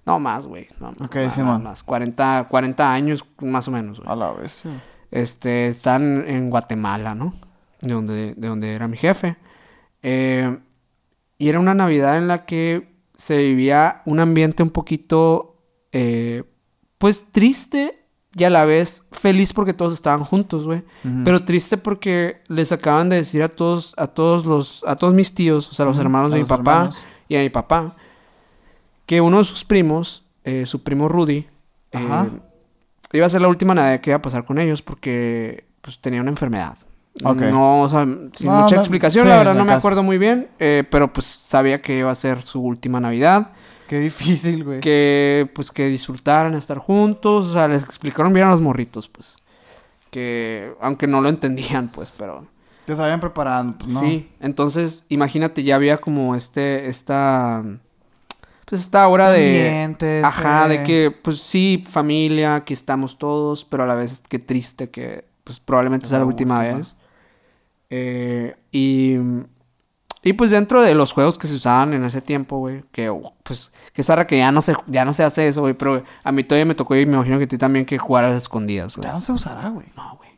No más, güey. No, Ok, más, Simón. más, 40, 40 años más o menos, güey. A la vez, sí. Este, están en Guatemala, ¿no? De donde, de donde era mi jefe. Eh, y era una Navidad en la que se vivía un ambiente un poquito, eh, pues triste y a la vez feliz porque todos estaban juntos, güey. Pero triste porque les acaban de decir a todos, a todos los, a todos mis tíos, o sea, a los hermanos a de mi papá hermanos. y a mi papá, que uno de sus primos, eh, su primo Rudy, eh, iba a ser la última Navidad que iba a pasar con ellos porque pues tenía una enfermedad. Ok. No, o sea, sin No, mucha no, explicación, sí, la verdad no me acuerdo muy bien, eh, pero pues sabía que iba a ser su última Navidad, Qué difícil, güey. que pues que disfrutaran estar juntos, o sea, les explicaron bien a los morritos, pues, que aunque no lo entendían, pues, pero Te sabían preparando, pues, ¿no? sí, entonces imagínate ya había como este, esta, pues esta hora Este de, ambiente, este- ajá, de que pues sí, familia, aquí estamos todos, pero a la vez qué triste que pues probablemente Es sea la la última última. vez. Eh, y Y pues dentro de los juegos que se usaban en ese tiempo, güey, que pues que es rara que ya no se ya no se hace eso, güey, pero a mí todavía me tocó y me imagino que a ti también que jugar a las escondidas, güey. Ya no se usará, güey. No, güey.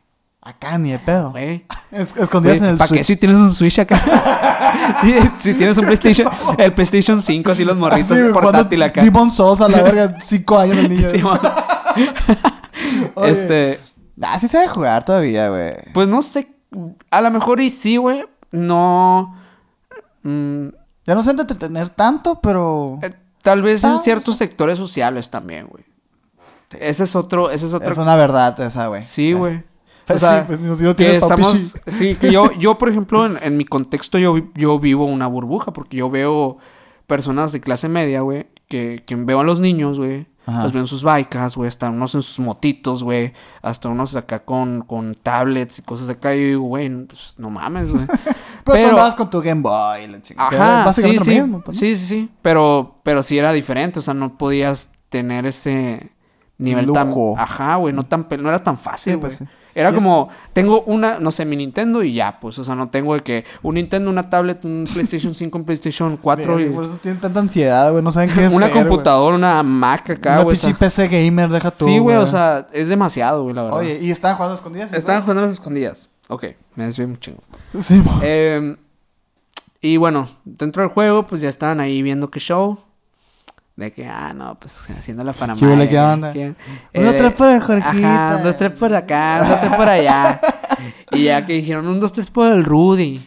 Acá ni de pedo. Güey. Es- Escondidas en el ¿Para qué si tienes un Switch acá? si, si tienes un PlayStation, el PlayStation 5 así los morritos Así, portátil acá. Demon Souls a la verga, cinco años el niño. Sí, este, Ah, sí se debe jugar todavía, güey. pues no sé, a lo mejor y sí, güey, no mm, Ya no sé de entretener tanto, pero... eh, tal vez en ciertos sectores sociales también, güey. Ese es otro, ese es otro Es una verdad esa, güey. Sí, güey. Sí, pues, si no que tienes papi, estamos, sí. sí, que yo, yo por ejemplo, en, en mi contexto, yo, yo vivo una burbuja, porque yo veo personas de clase media, güey, que, que veo a los niños, güey, Ajá. los veo en sus bikes, güey, hasta unos en sus motitos, güey, hasta unos acá con, con tablets y cosas acá, y yo digo, güey, pues, no mames, güey. Pero, tú andabas con tu Game Boy la chingada. Ajá, sí, Básicamente sí, lo mismo, pues, ¿no? sí, sí, sí, pero, pero sí era diferente, o sea, no podías tener ese nivel tan, Lujo. ajá, güey, no tan, no era tan fácil, Sí, güey. pues, sí. Era como, tengo una, no sé, mi Nintendo y ya, pues, o sea, no tengo de que un Nintendo, una tablet, un PlayStation 5, un PlayStation 4 Verga, y Por eso tienen tanta ansiedad, güey. No saben qué una hacer, computadora, una Mac güey. acá, Una güey. o pinche sea, PC gamer, deja tú, sí, güey, o sea, es demasiado, güey, la verdad. Oye, y estaban jugando a escondidas. ¿sí, Estaban güey? jugando a escondidas. Ok, me desvié un chingo. Sí. Eh, y bueno, dentro del juego, pues ya estaban ahí viendo qué show. De que, ah, no, pues haciendo la ¿Qué panamá. huele, qué onda? Un, dos, tres por el Jorgito. Ajá, un, dos, tres por acá, un, dos, tres por allá. y ya que dijeron, un, dos, tres por el Rudy.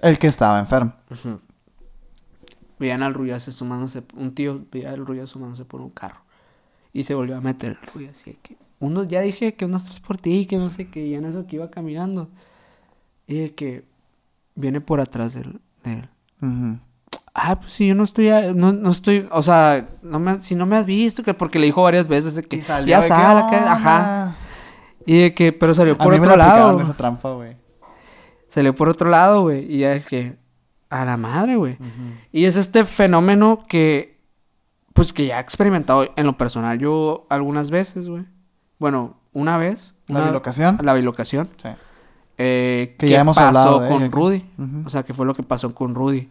El que estaba enfermo. Veían al Ruyazo sumándose, un tío veía al Ruyazo sumándose por un carro. Y se volvió a meter el Ruyazo. Así que, uno, ya dije que unos tres por ti, que no sé qué, y en eso que iba caminando. Y de que viene por atrás del- de él. Ujú. Ah, pues sí, yo no estoy, a- no, no estoy, o sea, no me, si no me has visto, que porque le dijo varias veces de que Y salió ya de que, sal "Onda". ajá. Y de que, pero salió A por mí me otro la aplicaron lado. esa trampa, güey. Salió por otro lado, güey. Y ya es que, a la madre, güey. Y es este fenómeno que, pues que ya he experimentado en lo personal yo algunas veces, güey. Bueno, una vez. ¿La bilocación? La bilocación. Sí. Eh, Que ya hemos pasó hablado de con ella. Rudy. O sea, que fue lo que pasó con Rudy.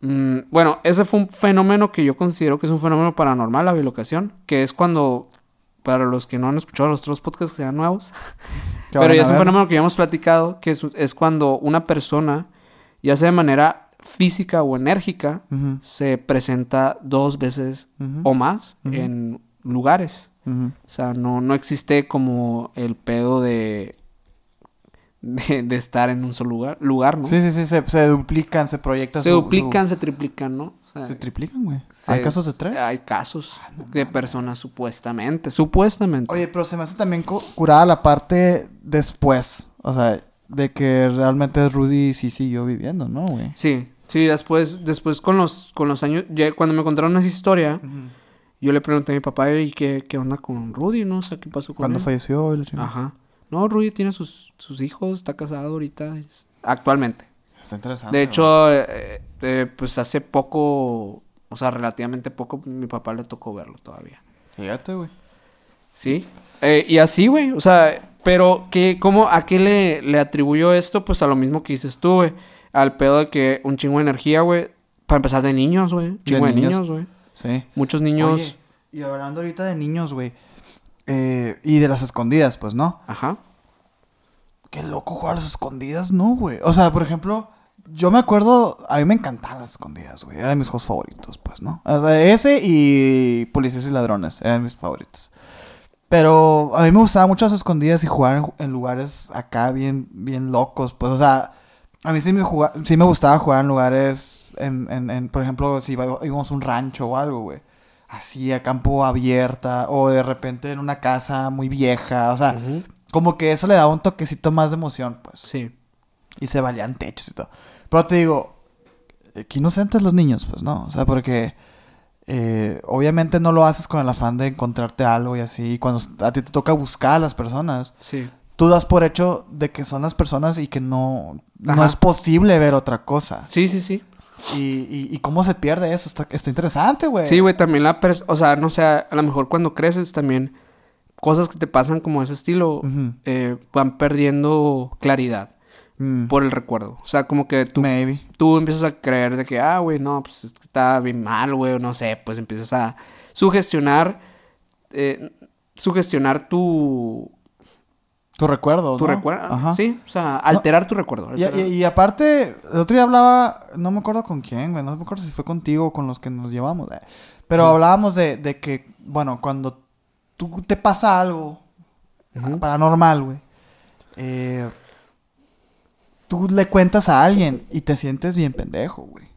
Mm, bueno, ese fue un fenómeno que yo considero que es un fenómeno paranormal, la bilocación. Que es cuando, para los que no han escuchado los otros podcasts que sean nuevos, pero ya es un fenómeno que ya hemos platicado, que es, es cuando una persona, ya sea de manera física o enérgica, se presenta dos veces o más en lugares. O sea, no, no existe como el pedo de, de, de estar en un solo lugar, lugar ¿no? Sí, sí, sí. Se, se duplican, se proyectan. se su- duplican, se triplican, ¿no? O sea, su- Se triplican, güey. se- ¿Hay casos de tres? Hay casos de personas supuestamente, supuestamente. Oye, pero se me hace también cu- curada la parte después. O sea, de que realmente Rudy sí siguió viviendo, ¿no, güey? Sí, sí, después, después con los, con los años, ya cuando me contaron esa historia, yo le pregunté a mi papá, ¿y qué, qué onda con Rudy? No sé qué pasó con Cuando él. falleció chingada. Ajá. No, Rudy tiene sus, sus hijos, está casado ahorita, es- actualmente. Está interesante. De hecho, eh, eh, pues hace poco, o sea, relativamente poco, mi papá le tocó verlo todavía. Fíjate, güey. Sí. Eh, y así, güey. O sea, pero que, ¿cómo, a qué le, le atribuyo esto? Pues a lo mismo que dices tú, güey. Al pedo de que un chingo de energía, güey. Para empezar de niños, güey. Chingo de niños, güey. Sí. Muchos niños. Oye, y hablando ahorita de niños, güey. eh, y de las escondidas, pues, ¿no? Ajá. Qué loco jugar a las escondidas, ¿no, güey? O sea, por ejemplo, yo me acuerdo, a mí me encantaban las escondidas, güey. Era de mis juegos favoritos, pues, ¿no? Ese y Policías y Ladrones eran mis favoritos. Pero a mí me gustaba mucho las escondidas y jugar en, en lugares acá bien, bien locos, pues, o sea, a mí sí me, juga- sí me gustaba jugar en lugares, en, en, en, por ejemplo, si íbamos a un rancho o algo, güey. Así, a campo abierta, o de repente en una casa muy vieja, o sea, como que eso le daba un toquecito más de emoción, pues. Sí. Y se valían techos y todo. Pero te digo, que inocentes los niños, pues, ¿no? O sea, porque eh, obviamente no lo haces con el afán de encontrarte algo y así. Cuando a ti te toca buscar a las personas, Sí. Tú das por hecho de que son las personas y que no, no es posible ver otra cosa. Sí, sí, sí. Y, y, y cómo se pierde eso. Está, está interesante, güey. Sí, güey, también la pers- o sea, no sé, a lo mejor cuando creces también cosas que te pasan como ese estilo eh, van perdiendo claridad. Mm, por el recuerdo. O sea, como que tú, Maybe. tú empiezas a creer de que, ah, güey, no, pues está bien mal, güey, o no sé, pues empiezas a sugestionar, eh, sugestionar tu, Tu recuerdo, tu ¿no? recuerdo. Ajá. Sí, o sea, alterar tu recuerdo. Y, alterar. y- y aparte, el otro día hablaba, no me acuerdo con quién, güey, no me acuerdo si fue contigo o con los que nos llevamos, eh, pero hablábamos de, de que, bueno, cuando tú te pasa algo paranormal, güey, eh, tú le cuentas a alguien y te sientes bien pendejo, güey.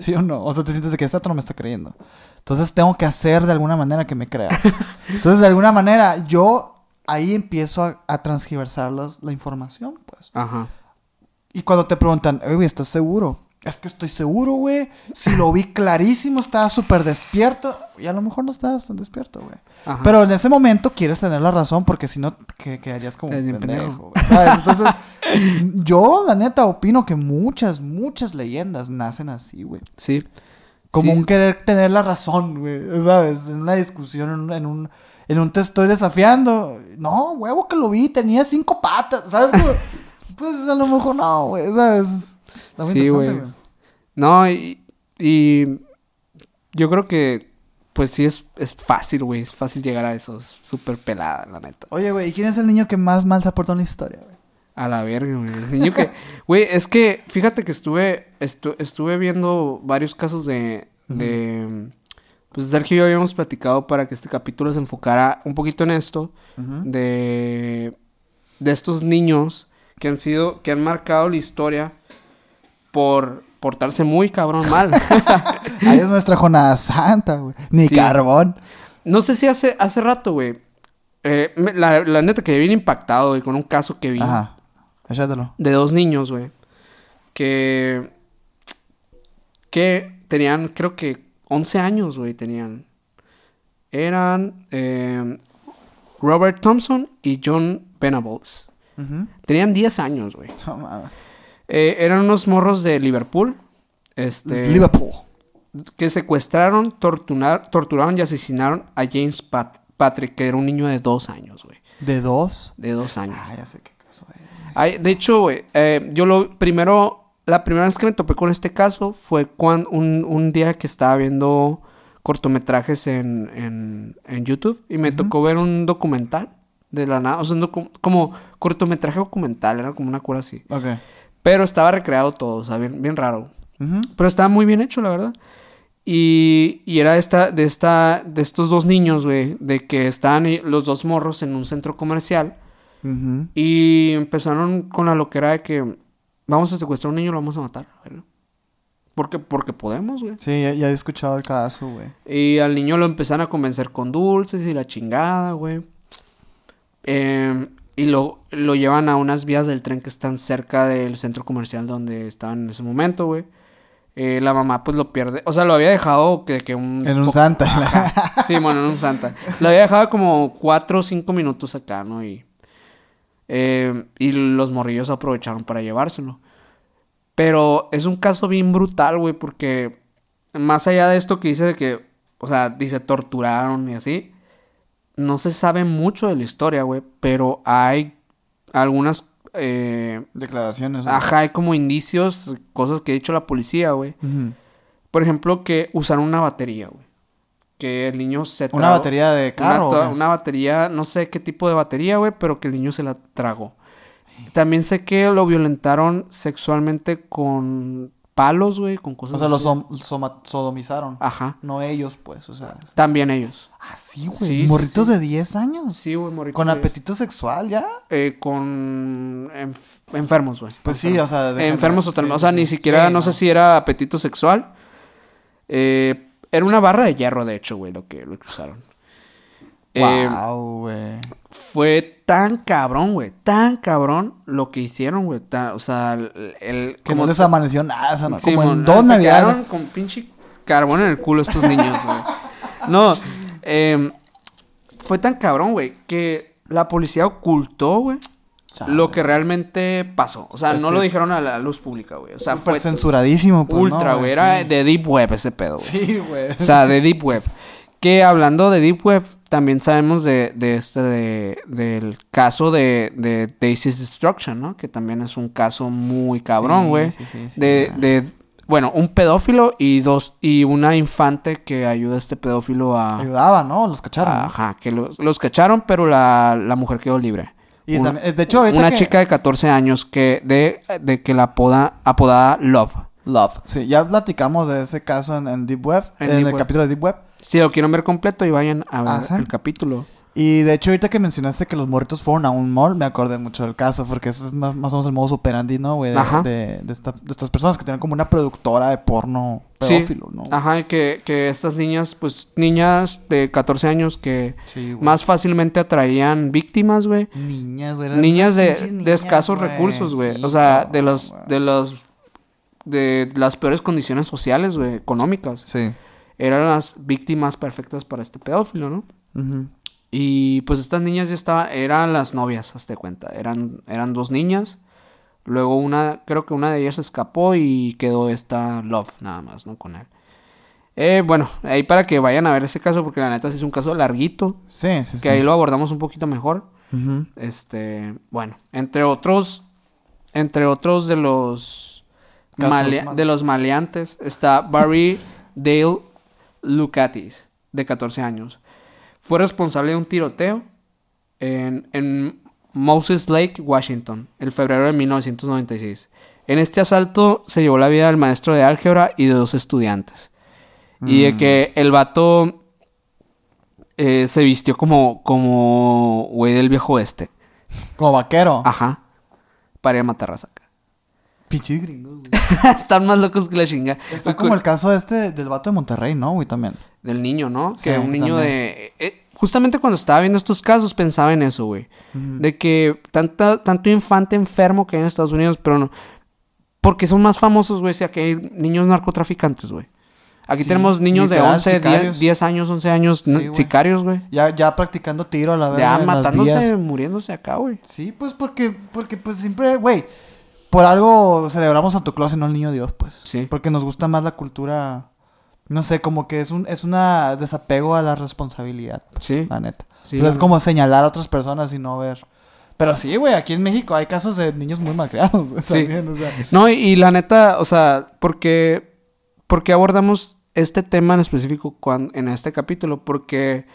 ¿Sí o no? O sea, te sientes de que esta no me está creyendo. Entonces tengo que hacer de alguna manera que me crea. Entonces, de alguna manera, yo ahí empiezo a, a transgiversar las- la información, pues. Ajá. Y cuando te preguntan, "Oye, ¿estás seguro? Es que estoy seguro, güey. Si lo vi clarísimo, estaba súper despierto. Y a lo mejor no estabas tan despierto, güey. Pero en ese momento quieres tener la razón porque si no, que, quedarías como bien pendejo, pendejo. güey, ¿sabes? Entonces, yo, la neta, opino que muchas, muchas leyendas nacen así, güey. Sí. Como Sí. un querer tener la razón, güey, ¿sabes? En una discusión, en un, en un, en un te estoy desafiando. No, huevo que lo vi, tenía cinco patas, ¿sabes? Pues a lo mejor no, güey, ¿sabes? Está muy Sí, güey. No, y, y yo creo que, pues sí, es, es fácil, güey. Es fácil llegar a eso. Es súper pelada, la neta. Oye, güey, ¿y quién es el niño que más mal se ha portado en la historia, güey? A la verga, güey. El niño que... Güey, es que, fíjate que estuve, estu- estuve viendo varios casos de... de pues Sergio y yo habíamos platicado para que este capítulo se enfocara un poquito en esto. De, de estos niños que han sido, que han marcado la historia por portarse muy cabrón mal. Ahí es nuestra jornada santa, güey. Ni Sí. carbón. no sé si hace, hace rato, güey. eh, la neta que bien impactado, güey, con un caso que vi Ajá. Échatelo. de dos niños, güey. Que. Que tenían, creo que 11 años, güey, tenían. Eran eh, Robert Thompson y John Venables. Tenían 10 años, güey. Eh, eran unos morros de Liverpool. Este. Liverpool. Que secuestraron, torturar, torturaron y asesinaron a James Pat- Patrick, que era un niño de dos años, güey. ¿De dos? De dos años. Ah, ya sé qué caso es. Ay, de hecho, güey, eh, yo lo primero, la primera vez que me topé con este caso fue cuando un, un día que estaba viendo cortometrajes en, en, en YouTube y me tocó ver un documental de la nada, o sea, un como cortometraje documental, era como una cura así. Ok. Pero estaba recreado todo, o sea, bien, bien raro. Ujú. Pero estaba muy bien hecho, la verdad. Y, y era esta, de esta, de estos dos niños, güey, de que estaban y- los dos morros en un centro comercial. Ujú. Y empezaron con la loquera de que vamos a secuestrar a un niño y lo vamos a matar. ¿verdad? Porque, porque podemos, güey. Sí, ya, ya he escuchado el caso, güey. Y al niño lo empezaron a convencer con dulces y la chingada, güey. Em, y lo, lo llevan a unas vías del tren que están cerca del centro comercial donde estaban en ese momento, güey. Eh, la mamá pues lo pierde. O sea, lo había dejado que, que un... En un Santa. Ajá. Sí, bueno, en un Santa. Lo había dejado como cuatro o cinco minutos acá, ¿no? Y, eh, y los morrillos aprovecharon para llevárselo. Pero es un caso bien brutal, güey, porque más allá de esto que dice de que, o sea, dice torturaron y así, no se sabe mucho de la historia, güey, pero hay algunas, eh, Declaraciones. güey. ajá, hay como indicios, cosas que ha dicho la policía, güey. Por ejemplo, que usaron una batería, güey. Que el niño se Una tragó- batería de carro. Una, una batería, no sé qué tipo de batería, güey, pero que el niño se la tragó. También sé que lo violentaron sexualmente con palos, güey, con cosas O sea, lo así. som- soma- sodomizaron. Ajá. No ellos, pues, o sea. También ellos. Ah, sí, güey. Sí, Morritos sí. de 10 años. Sí, güey, morrito. Con de- apetito sexual, ¿ya? eh, con enf- enfermos, güey. Pues sí, o sea. de enfermos totalmente. O sea, ni siquiera, Sí, no, sé si era apetito sexual. Eh, era una barra de hierro, de hecho, güey, lo que, lo que usaron. Eh, Wow, güey. fue tan cabrón, güey. Tan cabrón lo que hicieron, güey. o sea, el... el- Que no les amaneció nada, o sea, no, Sí, como mon, en dos navidades. con pinche carbón en el culo estos niños, güey. No, eh, fue tan cabrón, güey, que la policía ocultó, güey, Chale. lo que realmente pasó. O sea, Es no que- lo dijeron a la luz pública, güey. O sea, Súper fue censuradísimo, pues, ultra, ¿no, güey. Era Sí. de Deep Web ese pedo, güey. Sí, güey. O sea, de Deep Web. Que hablando de Deep Web, también sabemos de, de este, de, del caso de, de Daisy's Destruction, ¿no? Que también es un caso muy cabrón, güey. sí, sí, sí, de, de, bueno, un pedófilo y dos, y una infante que ayuda a este pedófilo a... Ayudaba, ¿no? Los cacharon. ¿no? Ajá, que los, los cacharon, pero la, la mujer quedó libre. Y Una- también- de hecho, ahorita una que- chica de 14 años que de, de que la apoda, apodada Love. Love. Sí, ya platicamos de ese caso en, en Deep Web, En en, Deep el Web. capítulo de Deep Web. Si lo quieren ver completo y vayan a ver Ajá. el capítulo. Y de hecho, ahorita que mencionaste que los morritos fueron a un mall, me acordé mucho del caso, porque ese es más, más o menos el modo operandi, ¿no, güey? De, de, de esta- de estas personas que tienen como una productora de porno Sí. pedófilo, ¿no? Ajá, y que, que estas niñas, pues niñas de 14 años que Sí, más fácilmente atraían víctimas, güey. Niñas, güey. Niñas de, escasos güey. recursos, güey. Sí, o sea, no, de los, güey. de los, de las peores condiciones sociales, güey, económicas. Sí. Eran las víctimas perfectas para este pedófilo, ¿no? Ujú. Y pues estas niñas ya estaban, eran las novias, hazte cuenta. Eran, eran dos niñas. Luego una, creo que una de ellas escapó y quedó esta Love, nada más, ¿no? Con él. Eh, bueno, ahí para que vayan a ver ese caso, porque la neta sí es un caso larguito, Sí, sí, que sí. ahí lo abordamos un poquito mejor. Este, bueno, entre otros, entre otros de los mal- de los maleantes está Barry Dale Lucatis, de 14 años. Fue responsable de un tiroteo en, en Moses Lake, Washington, el febrero de 1996. En este asalto se llevó la vida del maestro de álgebra y de dos estudiantes. Y de Mm. que el vato eh, se vistió como, como güey del viejo oeste. Como vaquero. Ajá. Para ir a matar raza. Pinches gringos, güey. Están más locos que la chinga. Está como el caso este del vato de Monterrey, ¿no, güey? También. Del niño, ¿no? Sí, que un niño también. de... eh, justamente cuando estaba viendo estos casos pensaba en eso, güey. De que tanta, tanto infante enfermo que hay en Estados Unidos, pero no... Porque son más famosos, güey, si aquí hay niños narcotraficantes, güey. Aquí Sí, tenemos niños de literal, 11, 10, sicarios. 10 años, 11 años, Sí, no- güey. sicarios, güey. Ya, ya practicando tiro a la verga Ya matándose, muriéndose acá, güey. Sí, pues porque, porque pues siempre, güey, por algo celebramos a Santa Claus y no al niño Dios, pues. Sí. Porque nos gusta más la cultura, no sé, como que es un, es una desapego a la responsabilidad, pues, Sí. la neta. Sí, Entonces la es como señalar a otras personas y no ver. Pero sí, güey, aquí en México hay casos de niños muy malcriados, Sí. también, o sea. No, y, y la neta, o sea, porque, porque abordamos este tema en específico en este capítulo? Porque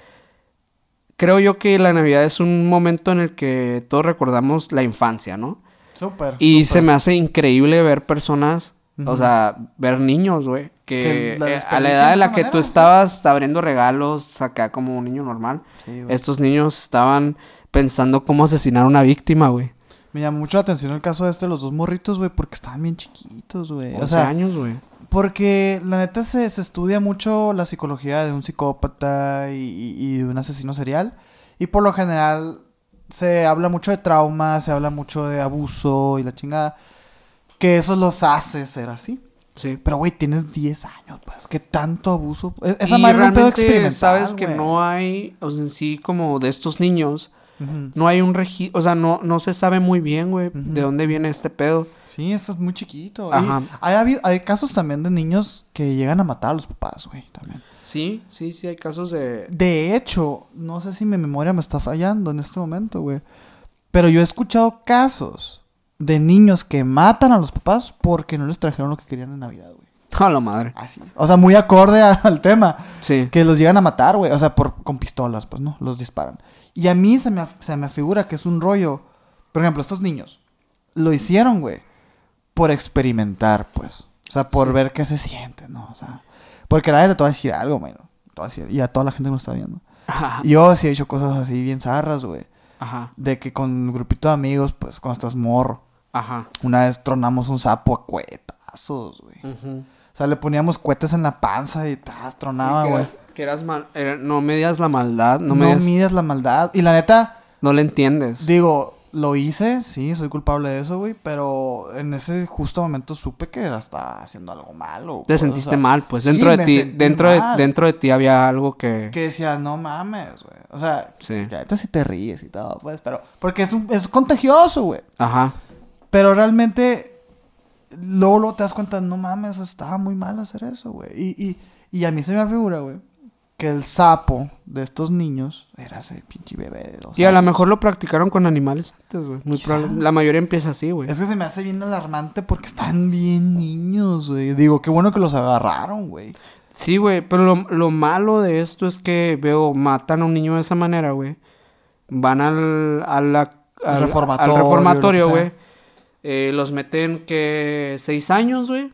creo yo que la Navidad es un momento en el que todos recordamos la infancia, ¿no? Súper. Y se me hace increíble ver personas, o sea, ver niños, güey, que Que la eh, a la edad de en la que manera, tú sí. estabas abriendo regalos acá como un niño normal, Sí, estos niños estaban pensando cómo asesinar a una víctima, güey. Me llamó mucho la atención el caso este de los dos morritos, güey, porque estaban bien chiquitos, güey. 11 O sea, años, güey. Porque la neta se, se estudia mucho la psicología de un psicópata y, y- y de un asesino serial. Y por lo general se habla mucho de trauma, se habla mucho de abuso y la chingada. Que eso los hace ser así. Sí. Pero, güey, tienes 10 años, pues. ¿Qué tanto abuso? E- Esa y madre realmente experimental, sabes que no hay, o sea, en sí como de estos niños, no hay un registro, o sea, no, no se sabe muy bien, güey, de dónde viene este pedo. Sí, eso es muy chiquito. Y Ajá. hay, hay casos también de niños que llegan a matar a los papás, güey, también. Sí, sí, sí, hay casos de... De hecho, no sé si mi memoria me está fallando en este momento, güey. Pero yo he escuchado casos de niños que matan a los papás porque no les trajeron lo que querían en Navidad, güey. A la madre. Así. O sea, muy acorde a- al tema. Sí. Que los llegan a matar, güey. O sea, por, con pistolas, pues, ¿no? Los disparan. Y a mí se me, se me figura que es un rollo. Por ejemplo, estos niños lo hicieron, güey, por experimentar, pues. O sea, por Sí. ver qué se siente, ¿no? O sea, porque la neta te voy a decir algo, güey. y a toda la gente que nos está viendo. Ajá. Yo sí he hecho cosas así bien zarras, güey. Ajá. De que con un grupito de amigos, pues, cuando estás morro, Ajá. una vez tronamos un sapo a cuetazos, güey. Ujú. O sea, le poníamos cohetes en la panza y tras, tronaba, Sí, que güey. eras- que eras mal, era- no medías la maldad, no, No, mides la maldad. Y la neta, no le entiendes. digo, lo hice, sí, soy culpable de eso, güey. Pero en ese justo momento supe que era estaba haciendo algo malo. Te pues, o sentiste sea, mal, pues sí, dentro de ti, dentro de, dentro de ti había algo que... Que decía, no mames, güey. O sea, Sí. la neta sí te ríes y todo, pues. Pero, porque es, un, es contagioso, güey. Ajá. Pero realmente, luego, luego te das cuenta, no mames, estaba muy mal hacer eso, güey. Y, y, y a mí se me figura, güey, que el sapo de estos niños era ese pinche bebé de dos Y a lo mejor lo practicaron con animales antes, güey. Muy probable- La mayoría empieza así, güey. Es que se me hace bien alarmante porque están bien niños, güey. Digo, qué bueno que los agarraron, güey. Sí, güey, pero lo, lo malo de esto es que veo, matan a un niño de esa manera, güey. Van al, a la- al, reformatorio, al güey. Eh, los meten que seis años, güey.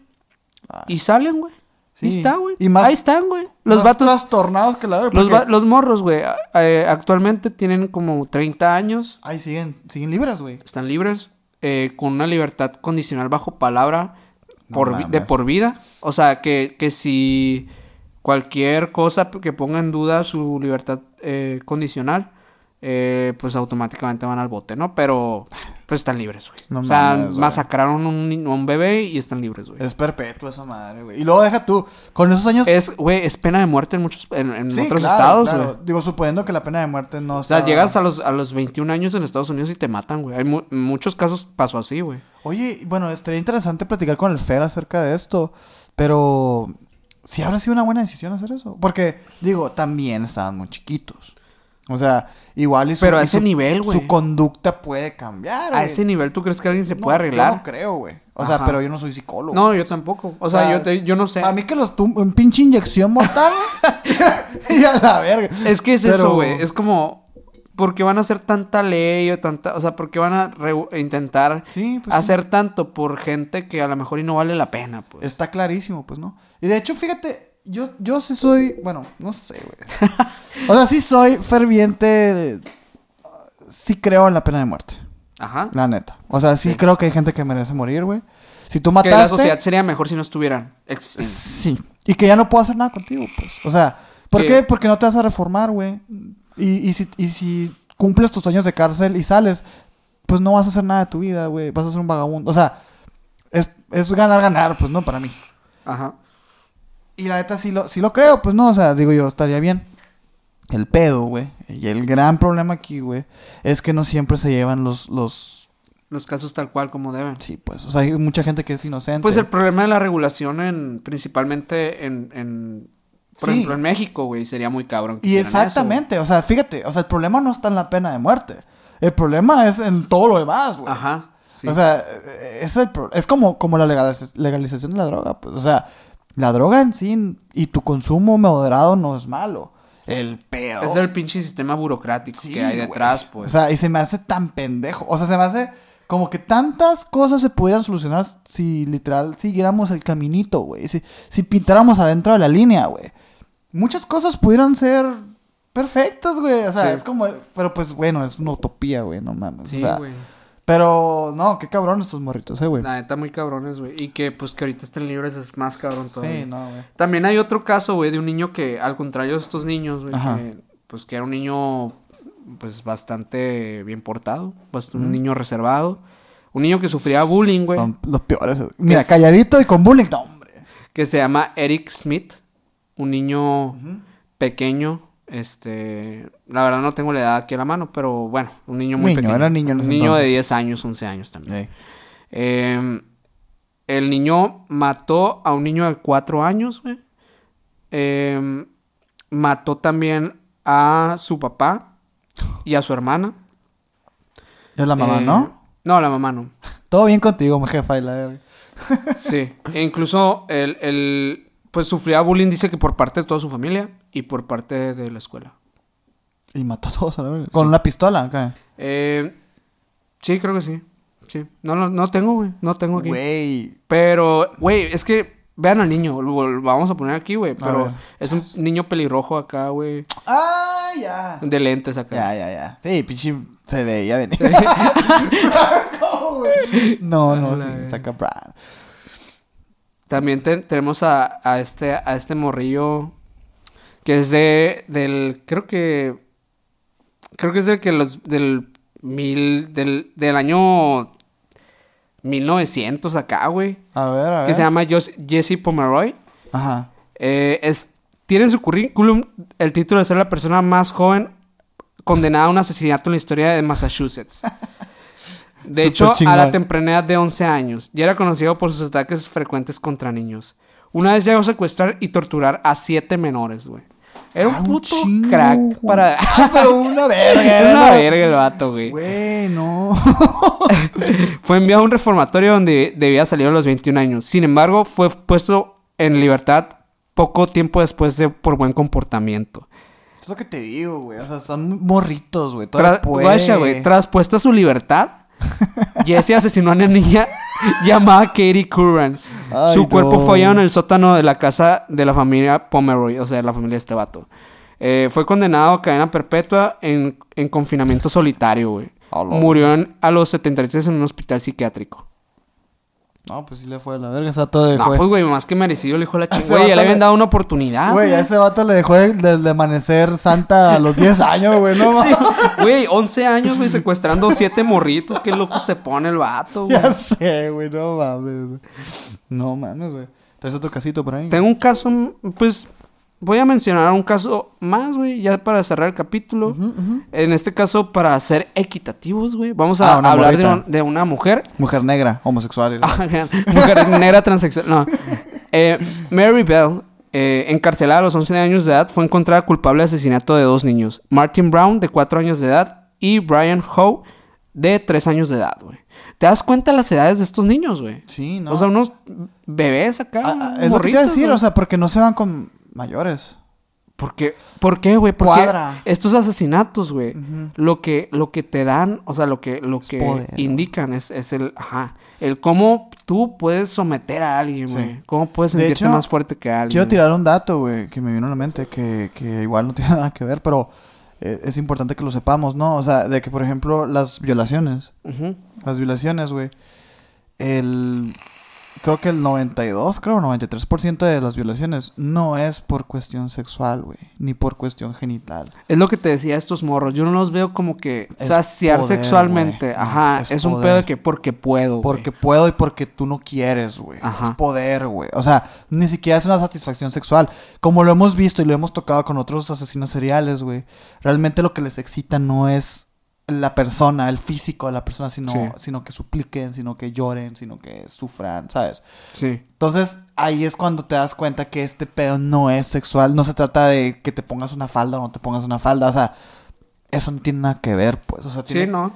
Y salen, güey. Ahí Sí. está, güey. Y más- Ahí están, güey. Los más vatos, trastornados que la verdad. los, porque- los morros, güey. eh, actualmente tienen como 30 años. Ay, siguen, siguen libres, güey. Están libres. eh, con una libertad condicional bajo palabra No por de por vida. O sea, que, que si cualquier cosa que ponga en duda su libertad eh, condicional, eh, pues automáticamente van al bote, ¿no? Pero pues están libres, güey. No o sea, mames, masacraron un, un bebé y están libres, güey. Es perpetuo esa madre, güey. Y luego deja tú, con esos años... Es, güey, es pena de muerte en muchos en, en Sí, otros claro, estados, claro. güey. Digo, suponiendo que la pena de muerte no O sea, está... llegas a los, a los 21 años en Estados Unidos y te matan, güey. Hay mu- muchos casos pasó así, güey. Oye, bueno, estaría interesante platicar con el Fer acerca de esto, pero si habrá sido una buena decisión hacer eso, porque digo, también estaban muy chiquitos. O sea, igual y su, Pero a ese su- nivel, güey. Su conducta puede cambiar. A güey. ese nivel, ¿tú crees que alguien se No, puede arreglar? Yo no creo, güey. O sea, Ajá. pero yo no soy psicólogo. No, yo tampoco. O sea, O sea, yo, te- yo no sé. A mí que los un pinche inyección mortal y a la verga. Es que es Pero- eso, güey. Es como... ¿Por qué van a hacer tanta ley o tanta... O sea, ¿por qué van a reu- intentar Sí, pues sí. hacer tanto por gente que a lo mejor y no vale la pena, pues? Está clarísimo, pues, ¿no? Y de hecho, fíjate, yo, yo sí soy, bueno, no sé, güey. o sea, sí soy ferviente, sí creo en la pena de muerte, Ajá. la neta. O sea, sí, Sí. creo que hay gente que merece morir, güey. Si tú Que mataste... la sociedad sería mejor si no estuvieran existiendo. Sí. Y que ya no puedo hacer nada contigo, pues. O sea, ¿por Que- qué? Porque no te vas a reformar, güey. Y, y, si, y si cumples tus años de cárcel y sales, pues no vas a hacer nada de tu vida, güey. Vas a ser un vagabundo. O sea, es, es ganar, ganar, pues, ¿no? Para mí. Ajá. Y la neta sí lo, sí lo creo, pues, ¿no? O sea, digo yo, estaría bien. El pedo, güey. Y el gran problema aquí, güey, es que no siempre se llevan los, los... Los casos tal cual como deben. Sí, pues. O sea, hay mucha gente que es inocente. Pues el problema de la regulación en... Principalmente en... en por Sí. ejemplo, en México, güey, sería muy cabrón. que Y eso, exactamente, o sea, fíjate, o sea, el problema no está en la pena de muerte. El problema es en todo lo demás, güey. Ajá. sí. O sea, es, el pro- es como, como la legaliz- legalización de la droga, pues. O sea, la droga en sí y tu consumo moderado no es malo. El peor. Es el pinche sistema burocrático Sí, que hay güey. detrás, pues. O sea, y se me hace tan pendejo. O sea, se me hace como que tantas cosas se pudieran solucionar si literal siguiéramos el caminito, güey. Si, si pintáramos adentro de la línea, güey. Muchas cosas pudieran ser perfectas, güey. O sea, Sí. es como... Pero pues, bueno, es una utopía, güey. No mames. sí, o sea, güey. Pero, no, qué cabrón estos morritos, eh, güey. La neta, muy cabrones, güey. Y que, pues, que ahorita estén libres es más cabrón todavía. Sí, no, güey. También hay otro caso, güey, de un niño que, al contrario de estos niños, güey, que, pues, que era un niño, pues, bastante bien portado. Pues, un niño reservado. Un niño que sufría bullying, güey. Son los peores. Mira, es- calladito y con bullying. No, hombre. Que se llama Eric Smith. Un niño pequeño. Este, la verdad no tengo la edad aquí a la mano, pero bueno, un niño muy Niño, pequeño. era niño en un niño de entonces. 10 años, 11 años también. Eh, el niño mató a un niño de 4 años, güey. Eh, mató también a su papá y a su hermana. Es la mamá, Eh, ¿no? No, la mamá no. Todo bien contigo, mi jefa. Y la. Sí. E incluso el, el, pues sufría bullying, dice que por parte de toda su familia y por parte de la escuela. Y mató a todos a la verga. Con una pistola, acá. Eh, sí, creo que sí. Sí. No, lo- no tengo, güey. No tengo aquí. Güey. Pero, güey, es que vean al niño. Lo, lo vamos a poner aquí, güey. Pero es un niño pelirrojo acá, güey. Ah, ya. De lentes acá. Ya, ya, ya. Sí, pinche. Se veía venir. No, güey. No, no, la sí, está cabrón. También te- tenemos a, a este a este morrillo que es de del creo que creo que es del que los del mil del del año 1900 acá, güey, A ver, a ver. que se llama Jesse Pomeroy. Ajá. Eh, es tiene en su currículum el título de ser la persona más joven condenada a un asesinato en la historia de Massachusetts. De hecho, a la temprana edad de 11 años, y era conocido por sus ataques frecuentes contra niños. Una vez llegó a secuestrar y torturar a siete menores, güey. Era un Ah, un puto chingo, crack güey. para... Ah, pero una verga. Era una verga el vato, güey. Güey, no. Fue enviado a un reformatorio donde debía salir a los 21 años. Sin embargo, fue puesto en libertad poco tiempo después de por buen comportamiento. Es lo que te digo, güey. O sea, están morritos, güey. Todavía Tra- puede. Guacha, güey, tras puesta su libertad, Jesse asesinó a una niña llamada Katie Curran. Ay, su cuerpo no. fue hallado en el sótano de la casa de la familia Pomeroy, o sea, de la familia de este vato. Eh, fue condenado a cadena perpetua en, en confinamiento solitario, güey. Murió en- a los 73 en un hospital psiquiátrico. No, pues sí le fue a la verga. Ese vato le No, dejó. pues, güey, más que merecido le dijo la A ese chingada. Güey, ya le habían dado una oportunidad. Güey, a ese vato le dejó de, de- de amanecer santa a los 10 años, güey. No mames. Güey, 11 años, güey, secuestrando siete morritos. Qué loco se pone el vato, güey. Ya sé, güey. No mames. No mames, güey. ¿Traes otro casito por ahí? Tengo un caso, pues, voy a mencionar un caso más, güey, ya para cerrar el capítulo. En este caso, para ser equitativos, güey, vamos a Ah, una hablar de, un- de una mujer. Mujer negra, homosexual. mujer negra transexual. No. Eh, Mary Bell, eh, encarcelada a los 11 años de edad, fue encontrada culpable de asesinato de dos niños. Martin Brown, de 4 años de edad, y Brian Howe, de 3 años de edad, güey. ¿Te das cuenta las edades de estos niños, güey? Sí, ¿no? O sea, unos bebés acá. Ah, ah, es lo que te iba a morritos, decir, o sea, porque no se van con mayores. ¿Por qué? ¿Por qué, güey? Porque Cuadra. estos asesinatos, güey, lo que lo que te dan, o sea, lo que lo Es que poder. indican es, es el, ajá, el cómo tú puedes someter a alguien, Sí. güey. Cómo puedes De sentirte hecho, más fuerte que alguien. Quiero tirar un dato, güey, que me vino a la mente, que, que igual no tiene nada que ver, pero eh, es importante que lo sepamos, ¿no? O sea, de que, por ejemplo, las violaciones, las violaciones, güey, el... Creo que el 92, creo, 93% de las violaciones no es por cuestión sexual, güey, ni por cuestión genital. Es lo que te decía estos morros. Yo no los veo como que Es saciar poder, sexualmente. Ajá. Es Es, un pedo de que porque puedo. Porque puedo y porque tú no quieres, güey. Ajá. Es poder, güey. O sea, ni siquiera es una satisfacción sexual. Como lo hemos visto y lo hemos tocado con otros asesinos seriales, güey. Realmente lo que les excita no es la persona, el físico de la persona, sino, Sí. sino que supliquen, sino que lloren, sino que sufran, ¿sabes? Sí. Entonces, ahí es cuando te das cuenta que este pedo no es sexual. No se trata de que te pongas una falda o no te pongas una falda. O sea, eso no tiene nada que ver, pues. O sea, Sí, tiene- ¿no?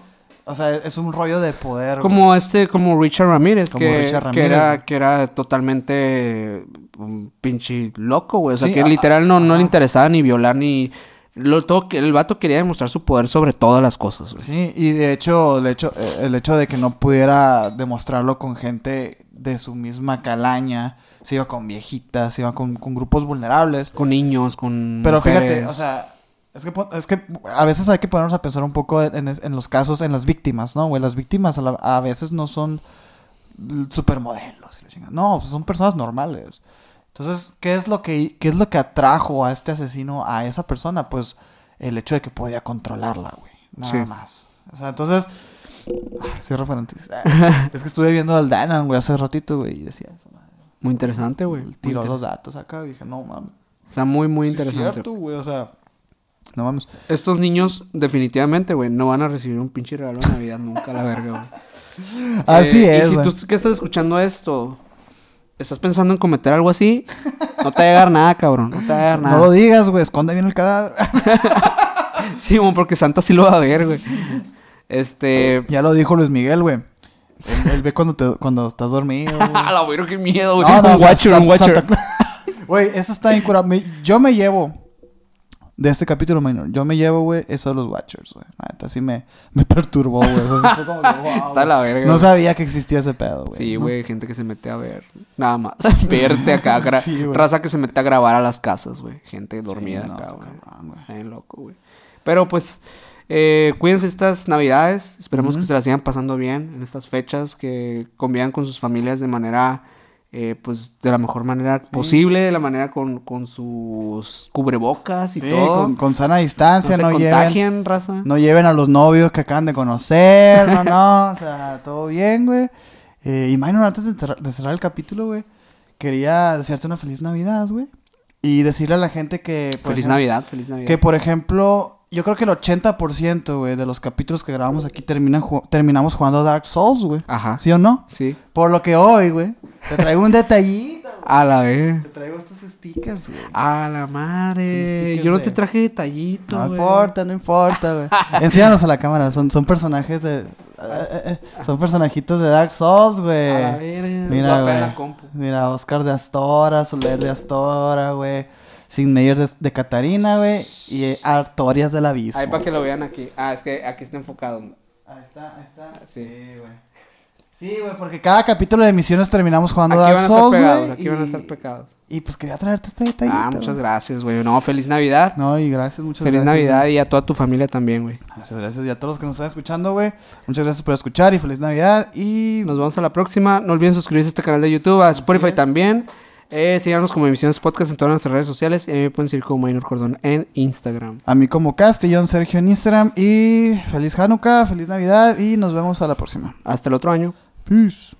O sea, es un rollo de poder. güey. Como este, como Richard Ramírez, Como que, Richard que Ramírez, era, güey. que era totalmente un pinche loco, güey. O sea, Sí, que a- literal no, no le interesaba ni violar ni... Lo, todo, que el vato quería demostrar su poder sobre todas las cosas, güey. Sí, y de hecho, el hecho, eh, el hecho de que no pudiera demostrarlo con gente de su misma calaña, se iba con viejitas, se iba con, con grupos vulnerables. Con niños, con Pero mujeres. fíjate, o sea, es que, es que a veces hay que ponernos a pensar un poco en, en los casos, en las víctimas, ¿no? Güey, las víctimas a, la- a veces no son supermodelos, no, pues son personas normales. Entonces, ¿qué es lo que qué es lo que atrajo a este asesino a esa persona? Pues el hecho de que podía controlarla, güey. Nada Sí. más. O sea, entonces ah, cierro paréntesis. es que estuve viendo al Danan, güey, hace ratito, güey, y decía eso. madre. Muy interesante, güey. Tiró inter- los datos acá y dije, "No mames." O sea, muy, muy Sí, interesante. cierto, güey, o sea, no mames. Estos niños, definitivamente, güey, no van a recibir un pinche regalo de Navidad nunca, la verga, güey. Así Eh, es, Y si tú que estás escuchando esto, estás pensando en cometer algo así, no te va a llegar nada, cabrón. No te va a llegar nada. No lo digas, güey, esconde bien el cadáver. Sí, güey, porque Santa sí lo va a ver, güey. Este. ya lo dijo Luis Miguel, güey. Él, él ve cuando, te, cuando estás dormido. güey. A la verga, qué miedo, güey. No, no, un watcher, un watcher. Güey, eso está. Me- Yo me llevo de este capítulo minor. Yo me llevo, güey, eso de los Watchers, güey. Neta, sí me, me perturbó, güey. O sea, sí fue como que, wow, Está la verga. No sabía que existía ese pedo, güey. Sí, ¿no? güey, gente que se mete a ver. Nada más. Verte acá. gra- Sí, raza que se mete a grabar a las casas, güey. Gente dormida Sí, no, acá, güey. Está bien loco, güey. Pero pues, eh, cuídense estas navidades. Esperemos que se las sigan pasando bien en estas fechas. Que convivan con sus familias de manera, eh, pues, de la mejor manera posible. De la manera con, con sus cubrebocas y Sí, todo. con, con sana no distancia, se no, lleven, raza. no lleven a los novios que acaban de conocer, no, no, o sea, todo bien, güey. Eh, y Minor, antes de, cerrar- de cerrar el capítulo, güey, quería desearte una feliz Navidad, güey. Y decirle a la gente que... Feliz ejemplo, Navidad, feliz Navidad. Que, por ejemplo, yo creo que el 80%, güey, de los capítulos que grabamos aquí terminan ju- terminamos jugando Dark Souls, güey. Ajá. ¿Sí o no? Sí. Por lo que hoy, güey, te traigo un detallito. güey. A la vez. Te traigo estos stickers, güey. A la madre. Yo no de- te traje detallito, No güey. importa, no importa, güey. Enséñanos a la cámara, son, son personajes de... son personajitos de Dark Souls, güey. Mira, güey. Mira, Oscar de Astora, Soler de Astora, güey. Sin Meyer de, Catarina, güey. Y eh, Artorias del Abismo. Ahí para que lo vean aquí. Ah, es que aquí está enfocado. Ahí está, ahí está. Sí. güey. Sí, güey, porque cada capítulo de misiones terminamos jugando Aquí Dark van a estar Souls, güey. aquí van a estar pegados. Y pues quería traerte este detallito. Ah, muchas güey. gracias, güey. No, feliz Navidad. No, y gracias, muchas Feliz gracias. Navidad güey. y a toda tu familia también, güey. Muchas gracias y a todos los que nos están escuchando, güey. Muchas gracias por escuchar y feliz Navidad. Y Nos vemos a la próxima. No olviden suscribirse a este canal de YouTube, a Spotify también. Eh, síganos como Emisiones Podcast en todas nuestras redes sociales. Y a mí me pueden seguir como Minor Cordón en Instagram. a mí como Castellón Sergio en Instagram. Y feliz Hanukkah, feliz Navidad y nos vemos a la próxima. Hasta el otro año. Peace.